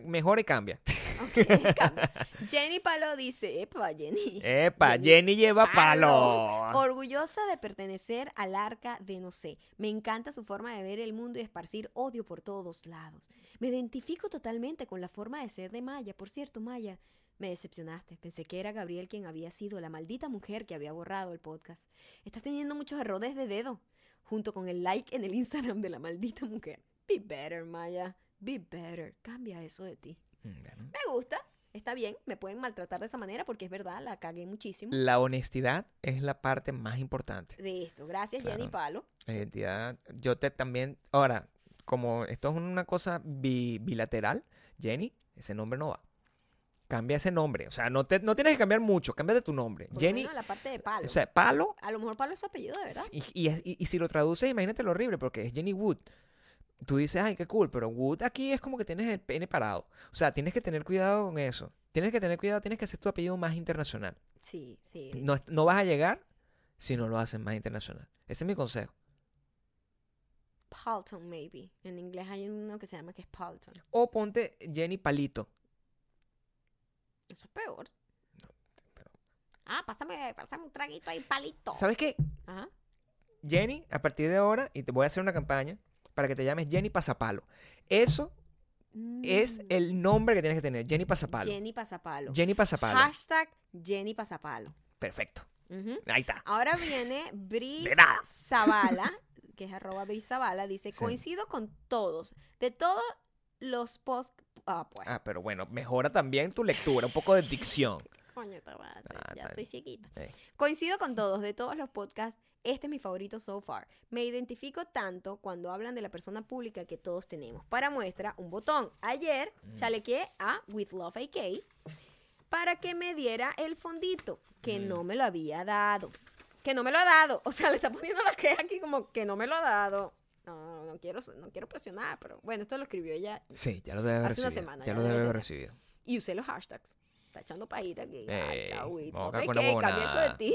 Mejora y cambia. Ok, cambia. Jenny Palo dice, epa, Jenny. Epa, Jenny Jenny lleva Palo. palo. Orgullosa de pertenecer al arca de no sé. Me encanta su forma de ver el mundo y esparcir odio por todos lados. Me identifico totalmente con la forma de ser de Maya. Por cierto, Maya, me decepcionaste. Pensé que era Gabriel quien había sido la maldita mujer que había borrado el podcast. Estás teniendo muchos errores de dedo, junto con el like en el Instagram de la maldita mujer. Be better, Maya. Be better. Cambia eso de ti. Mm, bueno. Me gusta. Está bien, me pueden maltratar de esa manera porque es verdad, la cagué muchísimo La honestidad es la parte más importante. de esto. Gracias, Claro. Jenny Palo. La identidad. Yo te también. Ahora, como esto es una cosa bi- bilateral, Jenny, ese nombre no va. Cambia ese nombre. O sea, no, te, no tienes que cambiar mucho. Cámbiate tu nombre. Por lo Jenny, la parte de palo. o sea, palo. a lo mejor palo es su apellido, de verdad. Y, y, y- y si lo traduces, imagínate lo horrible, porque es Jenny Wood. Tú dices, ay, qué cool, pero Wood aquí es como que tienes el pene parado. O sea, tienes que tener cuidado con eso. Tienes que tener cuidado, tienes que hacer tu apellido más internacional. Sí, sí. No, no vas a llegar si no lo haces más internacional. Ese es mi consejo. Palton, maybe. En inglés hay uno que se llama que es Palton. O ponte Jenny Palito. Eso es peor. pero- Ah, pásame, pásame un traguito ahí, palito. ¿Sabes qué? Ajá. Jenny, a partir de ahora, y te voy a hacer una campaña para que te llames Jenny Pasapalo. Eso es Mm. el nombre que tienes que tener, Jenny Pasapalo. Jenny Pasapalo. Jenny Pasapalo. Hashtag Jenny Pasapalo. Perfecto. Ahí está. Ahora viene Bris. Zavala, que es arroba Bris Zavala, dice, Sí. coincido con todos. De todos los post... Ah, pues. Ah, pero bueno, mejora también tu lectura, un poco de dicción. Coño, madre, Ah, ya estoy bien. chiquita. Sí. Coincido con todos, de todos los podcasts, este es mi favorito so far. Me identifico tanto cuando hablan de la persona pública que todos tenemos. Para muestra, un botón. Ayer Mm. chalequé a With Love AK para que me diera el fondito, que Mm. no me lo había dado. Que no me lo ha dado. O sea, le está poniendo la queja aquí como que no me lo ha dado. No, no quiero, no quiero presionar, pero bueno, esto lo escribió ella Sí, ya lo debe haber Hace una recibido. semana, ya ya lo debe haber recibido. y usé los hashtags. Está echando pajita aquí. Ay, una cambia eso de ti.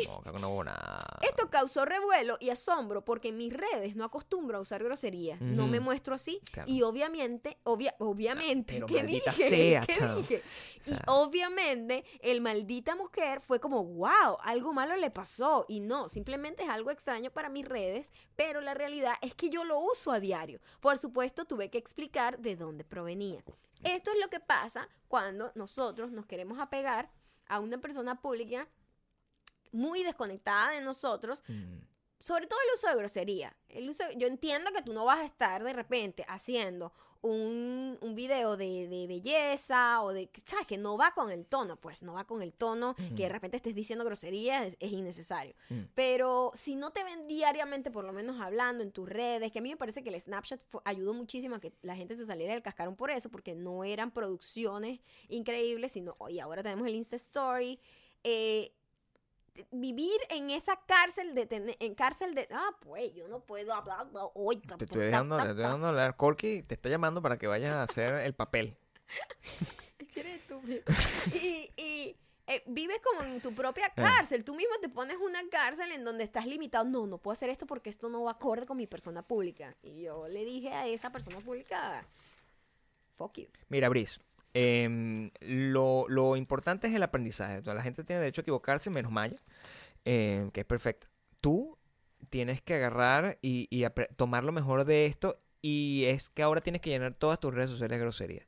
Esto causó revuelo y asombro porque en mis redes no acostumbro a usar groserías. No me muestro así. Claro. Y obviamente, obvia- obviamente, ¿qué dije? sea, ¿Qué dije? O sea- y obviamente, el maldita mujer fue como, wow, algo malo le pasó. Y no, simplemente es algo extraño para mis redes, pero la realidad es que yo lo uso a diario. Por supuesto, tuve que explicar de dónde provenía. Esto es lo que pasa cuando nosotros nos queremos apegar a una persona pública muy desconectada de nosotros, Mm. sobre todo el uso de grosería. El uso, yo entiendo que tú no vas a estar de repente haciendo un, un video de, de belleza o de, ¿sabes? Que no va con el tono, pues no va con el tono, que de repente estés diciendo grosería es, es innecesario. Mm. Pero si no te ven diariamente, por lo menos hablando en tus redes, que a mí me parece que el Snapchat ayudó muchísimo a que la gente se saliera del cascarón por eso, porque no eran producciones increíbles, sino, y ahora tenemos el Insta Story. eh, vivir en esa cárcel de tener, en cárcel de ah pues yo no puedo hablar no, hoy Te estoy dejando, te estoy dejando hablar. Corky te está llamando para que vayas a hacer el papel. eres estúpido. y, y, eh, vives como en tu propia cárcel. Tú mismo te pones una cárcel en donde estás limitado. No, no puedo hacer esto porque esto no va acorde con mi persona pública. Y yo le dije a esa persona pública, fuck you. Mira, Brice, em, lo, lo importante es el aprendizaje. Toda la gente tiene derecho a equivocarse, menos Maya, em, que es perfecta. Tú tienes que agarrar y, tomar lo mejor de esto y es que ahora tienes que llenar todas tus redes sociales de grosería.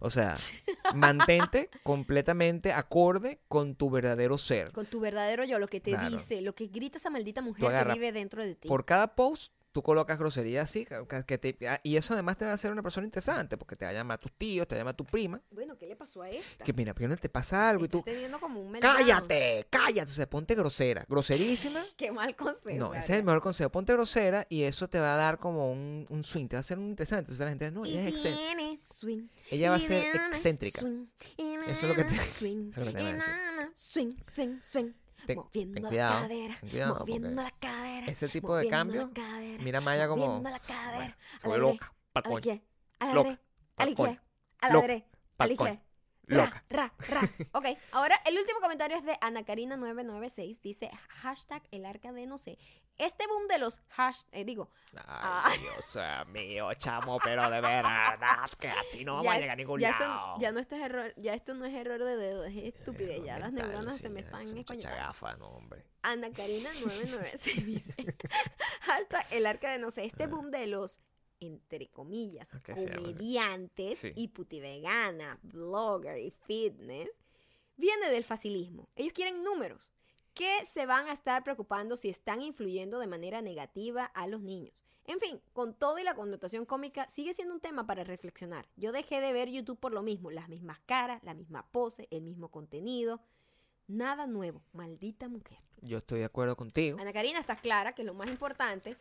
O sea, mantente completamente acorde con tu verdadero ser. Con tu verdadero yo, lo que te Claro. dice, lo que grita esa maldita mujer que vive dentro de ti. Por cada post, tú colocas grosería así, que- te- ah, y eso además te va a hacer una persona interesante, porque te va a llamar a tus tíos, te va a llamar a tu prima, Bueno, ¿qué le pasó a esta? que mira, ¿por qué no te pasa algo? Y tú, teniendo como un meltdown. cállate, cállate, o sea, ponte grosera, groserísima. Qué mal consejo. No, ese es el mejor consejo. Ponte grosera y eso te va a dar como un, un swing, te va a hacer un interesante. Entonces la gente, no, ella es excéntrica. Ella va a ser excéntrica. Eso es lo que te- eso es lo que te y van a decir. swing, swing, swing. Ten- moviendo ten la cuidado, cadera, ten cuidado, moviendo la cadera. ese tipo de cambio, cadera, Mira a Maya como... la cadera. bueno, se vuelve loca, a la pa'l coño, izquierda, a la Loca, derecha, a la derecha, loca. Ra, ra, ra. Ok, ahora el último comentario es de Ana Karina 996. Dice hashtag el arca de no sé. Este boom de los hash, eh, digo, Ah. Ay, Dios mío, chamo, pero de verdad que así no vamos a llegar a ningún ya lado. esto, ya no esto es error, ya esto no es error de dedo, es estupidez. ya las Mental, neuronas sí, se me están gafa, no, hombre. Ana Karina 996 dice hashtag el arca de no sé. Este boom de los entre comillas, Ok, sí, comediantes Sí. y putivegana, blogger y fitness, viene del facilismo. Ellos quieren números que se van a estar preocupando si están influyendo de manera negativa a los niños. En fin, con todo y la connotación cómica, sigue siendo un tema para reflexionar. Yo dejé de ver YouTube por lo mismo, las mismas caras, la misma pose, el mismo contenido. Nada nuevo, maldita mujer. Yo estoy de acuerdo contigo. Ana Karina está clara que lo más importante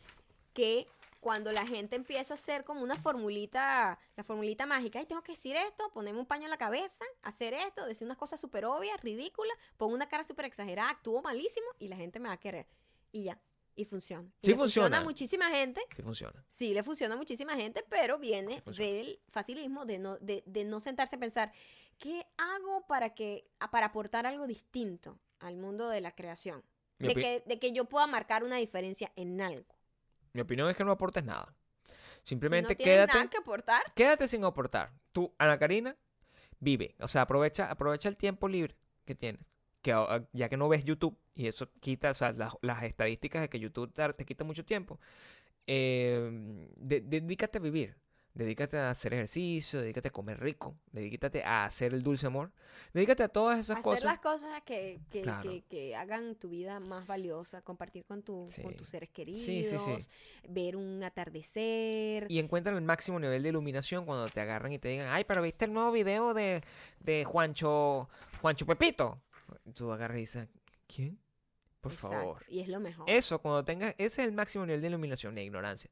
que cuando la gente empieza a hacer como una formulita, la formulita mágica, ay, tengo que decir esto, ponerme un paño en la cabeza, hacer esto, decir unas cosas súper obvias, ridículas, pongo una cara súper exagerada, actúo malísimo y la gente me va a querer. Y ya, y funciona. Y Sí le funciona a funciona. muchísima gente, Sí funciona. sí le funciona a muchísima gente, pero viene Sí del facilismo, de no, de, de no sentarse a pensar, ¿qué hago para, que, para aportar algo distinto al mundo de la creación? De que, de que yo pueda marcar una diferencia en algo. Mi opinión es que no aportes nada. Si Simplemente no tienes quédate, nada que aportar, quédate sin aportar. Tú, Ana Karina, vive. O sea, aprovecha, aprovecha el tiempo libre que tienes. Que ya que no ves YouTube, y eso quita, o sea, las, las estadísticas de que YouTube te, te quita mucho tiempo, eh, de- dedícate a vivir. Dedícate a hacer ejercicio, dedícate a comer rico, dedícate a hacer el dulce amor, dedícate a todas esas hacer cosas. las cosas que, que, Claro. que- que hagan tu vida más valiosa, compartir con, tu, con tus seres queridos, Sí, sí, sí. ver un atardecer. Y encuentran el máximo nivel de iluminación cuando te agarran y te digan, ay, pero viste el nuevo video de, de Juancho, Juancho Pepito. Tú agarras y dices, ¿quién? Por Exacto, favor. Y es lo mejor. Eso, cuando tengas, ese es el máximo nivel de iluminación, de ignorancia.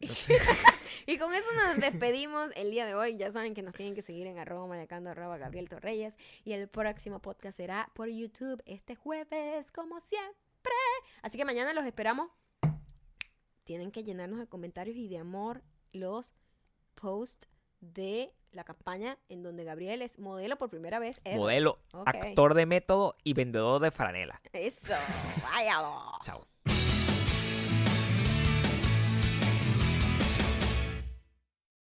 Y con eso nos despedimos el día de hoy. Ya saben que nos tienen que seguir en arroba mayacando arroba Gabriel Torreyes. Y el próximo podcast será por YouTube este jueves, como siempre. Así que mañana los esperamos. Tienen que llenarnos de comentarios y de amor los posts de la campaña en donde Gabriel es modelo por primera vez. ever. Modelo, actor de método y vendedor de franela. Eso, váyalo. Chao.